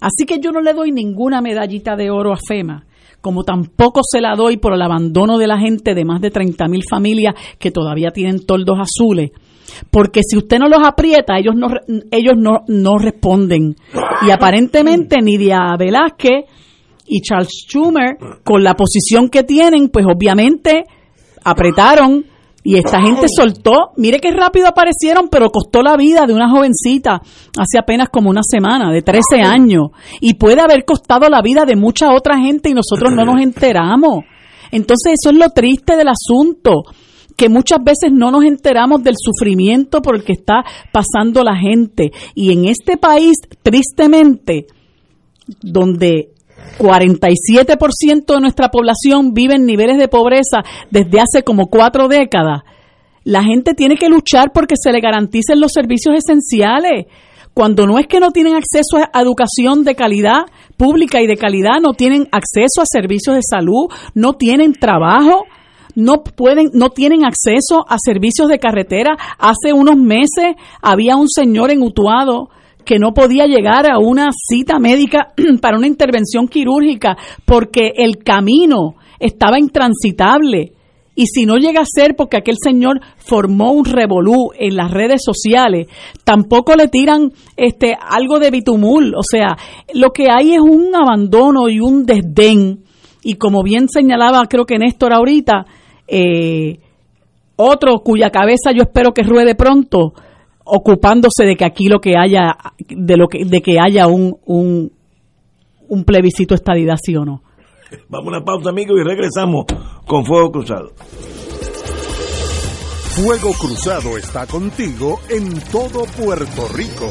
Así que yo no le doy ninguna medallita de oro a FEMA como tampoco se la doy por el abandono de la gente de más de 30 mil familias que todavía tienen toldos azules porque si usted no los aprieta, ellos no, ellos no, no responden. Y aparentemente Nidia Velázquez y Charles Schumer, con la posición que tienen, pues obviamente apretaron y esta gente soltó. Mire qué rápido aparecieron, pero costó la vida de una jovencita hace apenas como una semana, de 13 años. Y puede haber costado la vida de mucha otra gente y nosotros no nos [LAUGHS] enteramos. Entonces eso es lo triste del asunto que muchas veces no nos enteramos del sufrimiento por el que está pasando la gente. Y en este país, tristemente, donde 47% de nuestra población vive en niveles de pobreza desde hace como cuatro décadas. La gente tiene que luchar porque se le garanticen los servicios esenciales. Cuando no es que no tienen acceso a educación de calidad pública y de calidad, no tienen acceso a servicios de salud, no tienen trabajo, no pueden, no tienen acceso a servicios de carretera. Hace unos meses había un señor en Utuado que no podía llegar a una cita médica [CLEARS THROAT] para una intervención quirúrgica porque el camino estaba intransitable. Y si no llega a ser porque aquel señor formó un revolú en las redes sociales, tampoco le tiran este algo de bitumul. O sea, lo que hay es un abandono y un desdén. Y como bien señalaba, creo que Néstor ahorita, eh, otro cuya cabeza yo espero que ruede pronto, ocupándose de que aquí lo que haya, de lo que, de que haya un, un, un plebiscito estadidad, sí o no. [LAUGHS] Vamos a una pausa, amigos, y regresamos con Fuego Cruzado. Fuego Cruzado está contigo en todo Puerto Rico.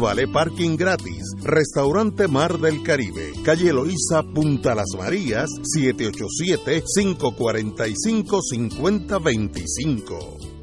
Vale parking gratis. Restaurante Mar del Caribe, calle Loíza, Punta Las Marías, 787-545-5025.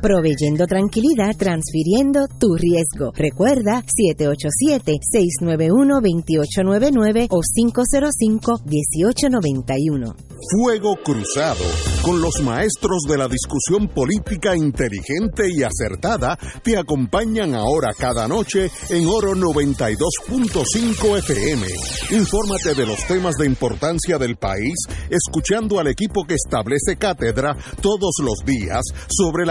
proveyendo tranquilidad, transfiriendo tu riesgo. Recuerda 787-691-2899 o 505-1891. Fuego Cruzado, con los maestros de la discusión política inteligente y acertada, te acompañan ahora cada noche en Oro 92.5 FM. Infórmate de los temas de importancia del país, escuchando al equipo que establece cátedra todos los días sobre el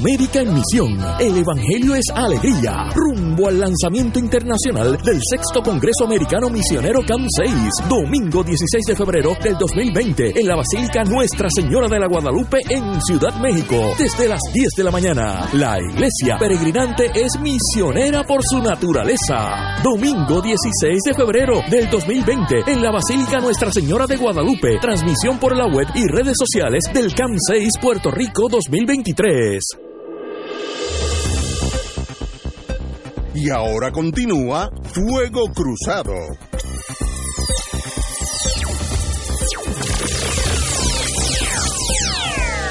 América en Misión. El Evangelio es alegría. Rumbo al lanzamiento internacional del sexto Congreso Americano Misionero CAM 6. Domingo 16 de febrero del 2020 en la Basílica Nuestra Señora de la Guadalupe en Ciudad México. Desde las 10 de la mañana. La iglesia peregrinante es misionera por su naturaleza. Domingo 16 de febrero del 2020 en la Basílica Nuestra Señora de Guadalupe. Transmisión por la web y redes sociales del CAM 6 Puerto Rico 2023. Y ahora continúa Fuego Cruzado.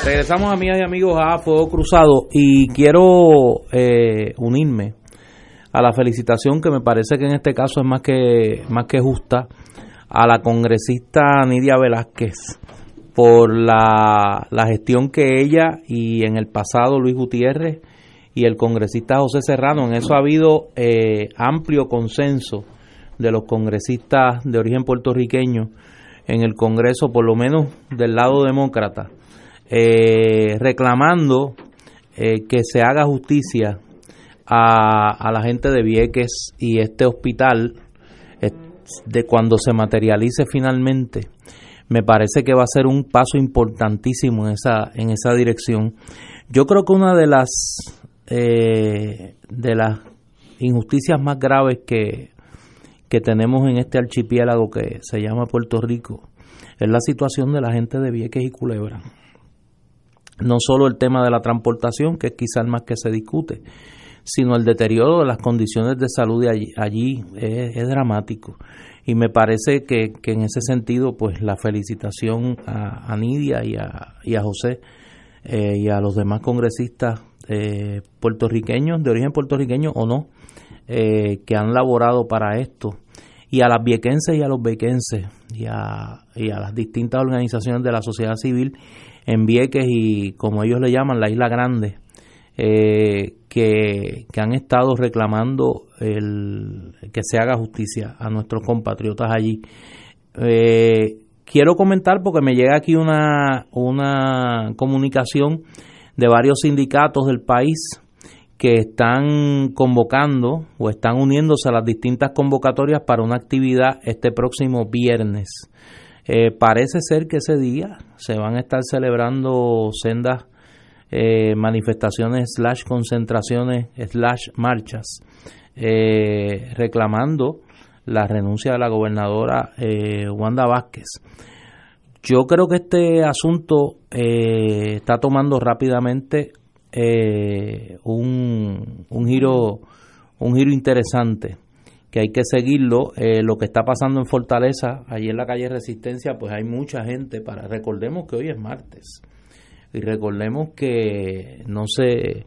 Regresamos, amigas y amigos, a Fuego Cruzado y quiero eh, unirme a la felicitación que me parece que en este caso es más que, más que justa a la congresista Nidia Velázquez por la, la gestión que ella y en el pasado Luis Gutiérrez y el congresista José Serrano, en eso ha habido eh, amplio consenso de los congresistas de origen puertorriqueño en el Congreso, por lo menos del lado demócrata, eh, reclamando eh, que se haga justicia a, a, la gente de Vieques y este hospital de cuando se materialice finalmente me parece que va a ser un paso importantísimo en esa en esa dirección. Yo creo que una de las eh, de las injusticias más graves que que tenemos en este archipiélago que se llama Puerto Rico es la situación de la gente de Vieques y Culebra. No solo el tema de la transportación, que es quizás más que se discute, sino el deterioro de las condiciones de salud de allí, allí es, dramático. Y me parece que, en ese sentido, pues la felicitación a, Nidia y a, y a José eh, y a los demás congresistas eh, puertorriqueños, de origen puertorriqueño o no, eh, que han laborado para esto, y a las viequenses y a los bequenses, y a, y a las distintas organizaciones de la sociedad civil en Vieques y, como ellos le llaman, la Isla Grande, eh, que, han estado reclamando el, que se haga justicia a nuestros compatriotas allí. quiero comentar porque me llega aquí una, una comunicación de varios sindicatos del país que están convocando o están uniéndose a las distintas convocatorias para una actividad este próximo viernes. Eh, parece ser que ese día se van a estar celebrando sendas eh, manifestaciones slash concentraciones slash marchas eh, reclamando la renuncia de la gobernadora Wanda Vázquez. Yo creo que este asunto eh, está tomando rápidamente eh, un, un, giro un giro interesante que hay que seguirlo. Eh, lo que está pasando en Fortaleza, allí en la calle Resistencia, pues hay mucha gente para. Recordemos que hoy es martes y recordemos que no se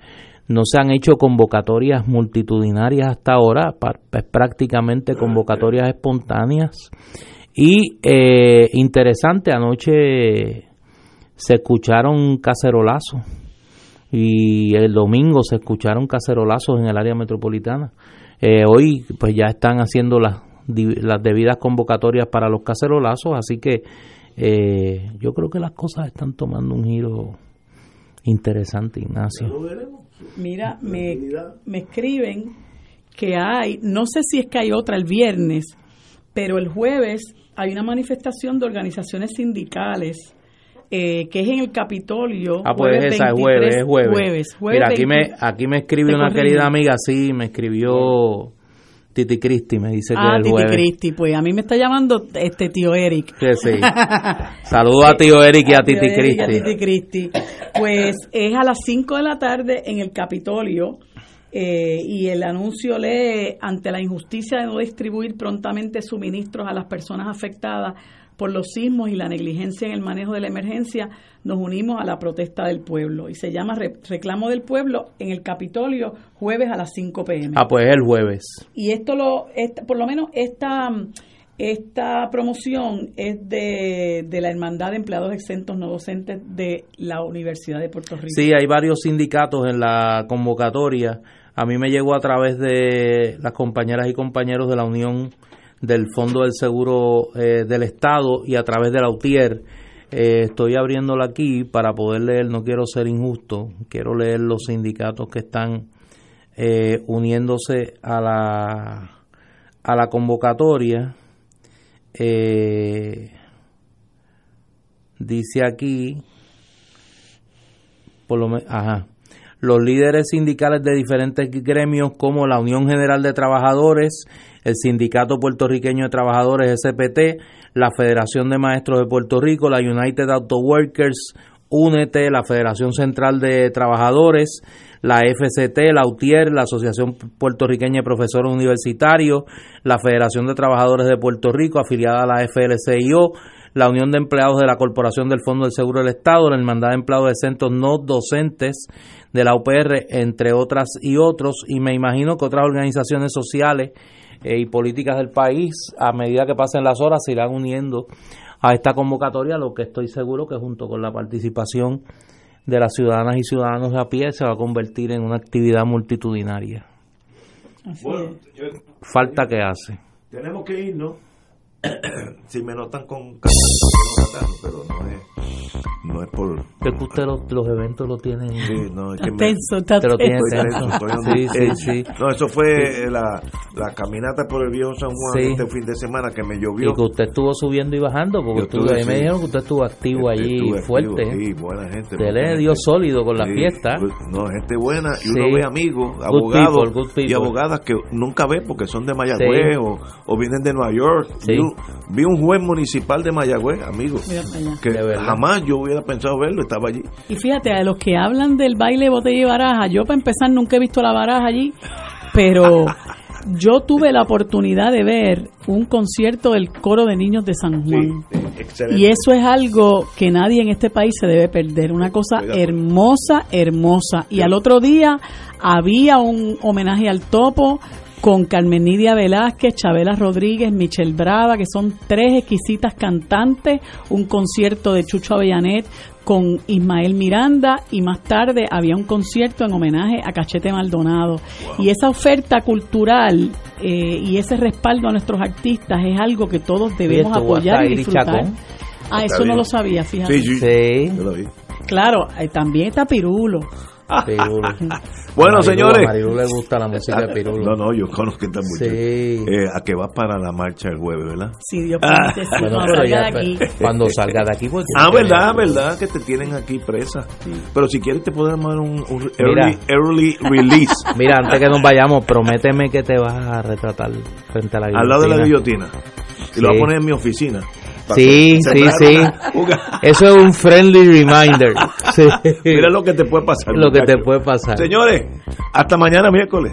no se han hecho convocatorias multitudinarias hasta ahora, es prácticamente convocatorias espontáneas y eh, interesante, anoche se escucharon cacerolazos y el domingo se escucharon cacerolazos en el área metropolitana. Eh, hoy pues ya están haciendo las, las debidas convocatorias para los cacerolazos, así que eh, yo creo que las cosas están tomando un giro interesante, Ignacio. Mira, me, me escriben que hay, no sé si es que hay otra el viernes, pero el jueves hay una manifestación de organizaciones sindicales eh, que es en el Capitolio. Ah, pues esa es jueves, es jueves. Mira, aquí me, aquí me escribe una querida amiga, sí, me escribió Titi Cristi, me dice que ah, es el Titi Cristi, pues a mí me está llamando este tío Eric. Sí, [LAUGHS] sí. Saludos a tío Eric y a, Titi Cristi. A Titi Cristi. Pues es a las 5 de la tarde en el Capitolio eh, y el anuncio lee, ante la injusticia de no distribuir prontamente suministros a las personas afectadas por los sismos y la negligencia en el manejo de la emergencia, nos unimos a la protesta del pueblo. Y se llama Reclamo del Pueblo en el Capitolio, jueves a las 5 pm. Ah, pues el jueves. Y esto lo, por lo menos esta, esta promoción es de, de la Hermandad de Empleados Exentos No Docentes de la Universidad de Puerto Rico. Sí, hay varios sindicatos en la convocatoria a mí me llegó a través de las compañeras y compañeros de la Unión del Fondo del Seguro eh, del Estado y a través de la UTIER. Eh, estoy abriéndola aquí para poder leer, no quiero ser injusto, quiero leer los sindicatos que están eh, uniéndose a la, a la convocatoria. dice aquí, por lo menos, ajá, los líderes sindicales de diferentes gremios como la Unión General de Trabajadores, el Sindicato Puertorriqueño de Trabajadores SPT, la Federación de Maestros de Puerto Rico, la United Auto Workers, Únete, la Federación Central de Trabajadores, la FCT, la UTIER, la Asociación Puertorriqueña de Profesores Universitarios, la Federación de Trabajadores de Puerto Rico, afiliada a la FLCIO, la Unión de Empleados de la Corporación del Fondo del Seguro del Estado, la Hermandad de Empleados de Centros No Docentes de la UPR, entre otras y otros, y me imagino que otras organizaciones sociales eh, y políticas del país, a medida que pasen las horas, se irán uniendo a esta convocatoria, lo que estoy seguro que junto con la participación de las ciudadanas y ciudadanos de a pie se va a convertir en una actividad multitudinaria. Falta que hace. Tenemos que irnos [COUGHS] si me notan con pero no es, no es por... Que usted los, los eventos lo tienen... Sí, no, es que me, está te lo tienen Sí, sí, sí. No, eso fue la, la caminata por el viejo San Juan este fin de semana que me llovió. Y que usted estuvo subiendo y bajando, porque estuve, me dijeron que usted estuvo activo allí, fuerte. sí, buena gente. Usted le dio sólido con la fiesta. No, gente buena, y uno ve amigos, abogados y abogadas que nunca ve porque son de Mayagüez o, o, vienen de Nueva York. Vi, vi, un juez municipal de Mayagüez, amigo, que jamás yo hubiera pensado verlo, estaba allí. Y fíjate, a los que hablan del baile botella y baraja, yo para empezar nunca he visto la baraja allí, pero [LAUGHS] yo tuve la oportunidad de ver un concierto del coro de niños de San Juan. y eso es algo que nadie en este país se debe perder. Una cosa hermosa, hermosa. Y al otro día había un homenaje al topo con Carmen Nidia Velázquez, Chabela Rodríguez, Michelle Brava, que son tres exquisitas cantantes, un concierto de Chucho Avellanet con Ismael Miranda y más tarde había un concierto en homenaje a Cachete Maldonado. Y esa oferta cultural eh, y ese respaldo a nuestros artistas es algo que todos debemos apoyar y disfrutar. Ah, eso no lo sabía, fíjate. Sí, sí. Claro, eh, también está Pirulo. [LAUGHS] bueno, señores. A Marilu le gusta la música de Pirulo. No, no, yo conozco esta muchacha. Sí. Eh, a que va para la marcha el jueves, ¿verdad? Sí, Dios ah. cuando, salga de aquí. cuando salga de aquí. Pues, ah, verdad, verdad, que te tienen aquí presa. Pero si quieres te podemos dar un, early, early, release. [LAUGHS] Mira, antes que nos vayamos, prométeme que te vas a retratar frente a la guillotina. Al lado de la guillotina. Y lo voy a poner en mi oficina. Sí, sí, sí. [LAUGHS] Eso es un friendly reminder. [LAUGHS] Mira lo que te puede pasar. Lo que te puede pasar. Señores, hasta mañana miércoles.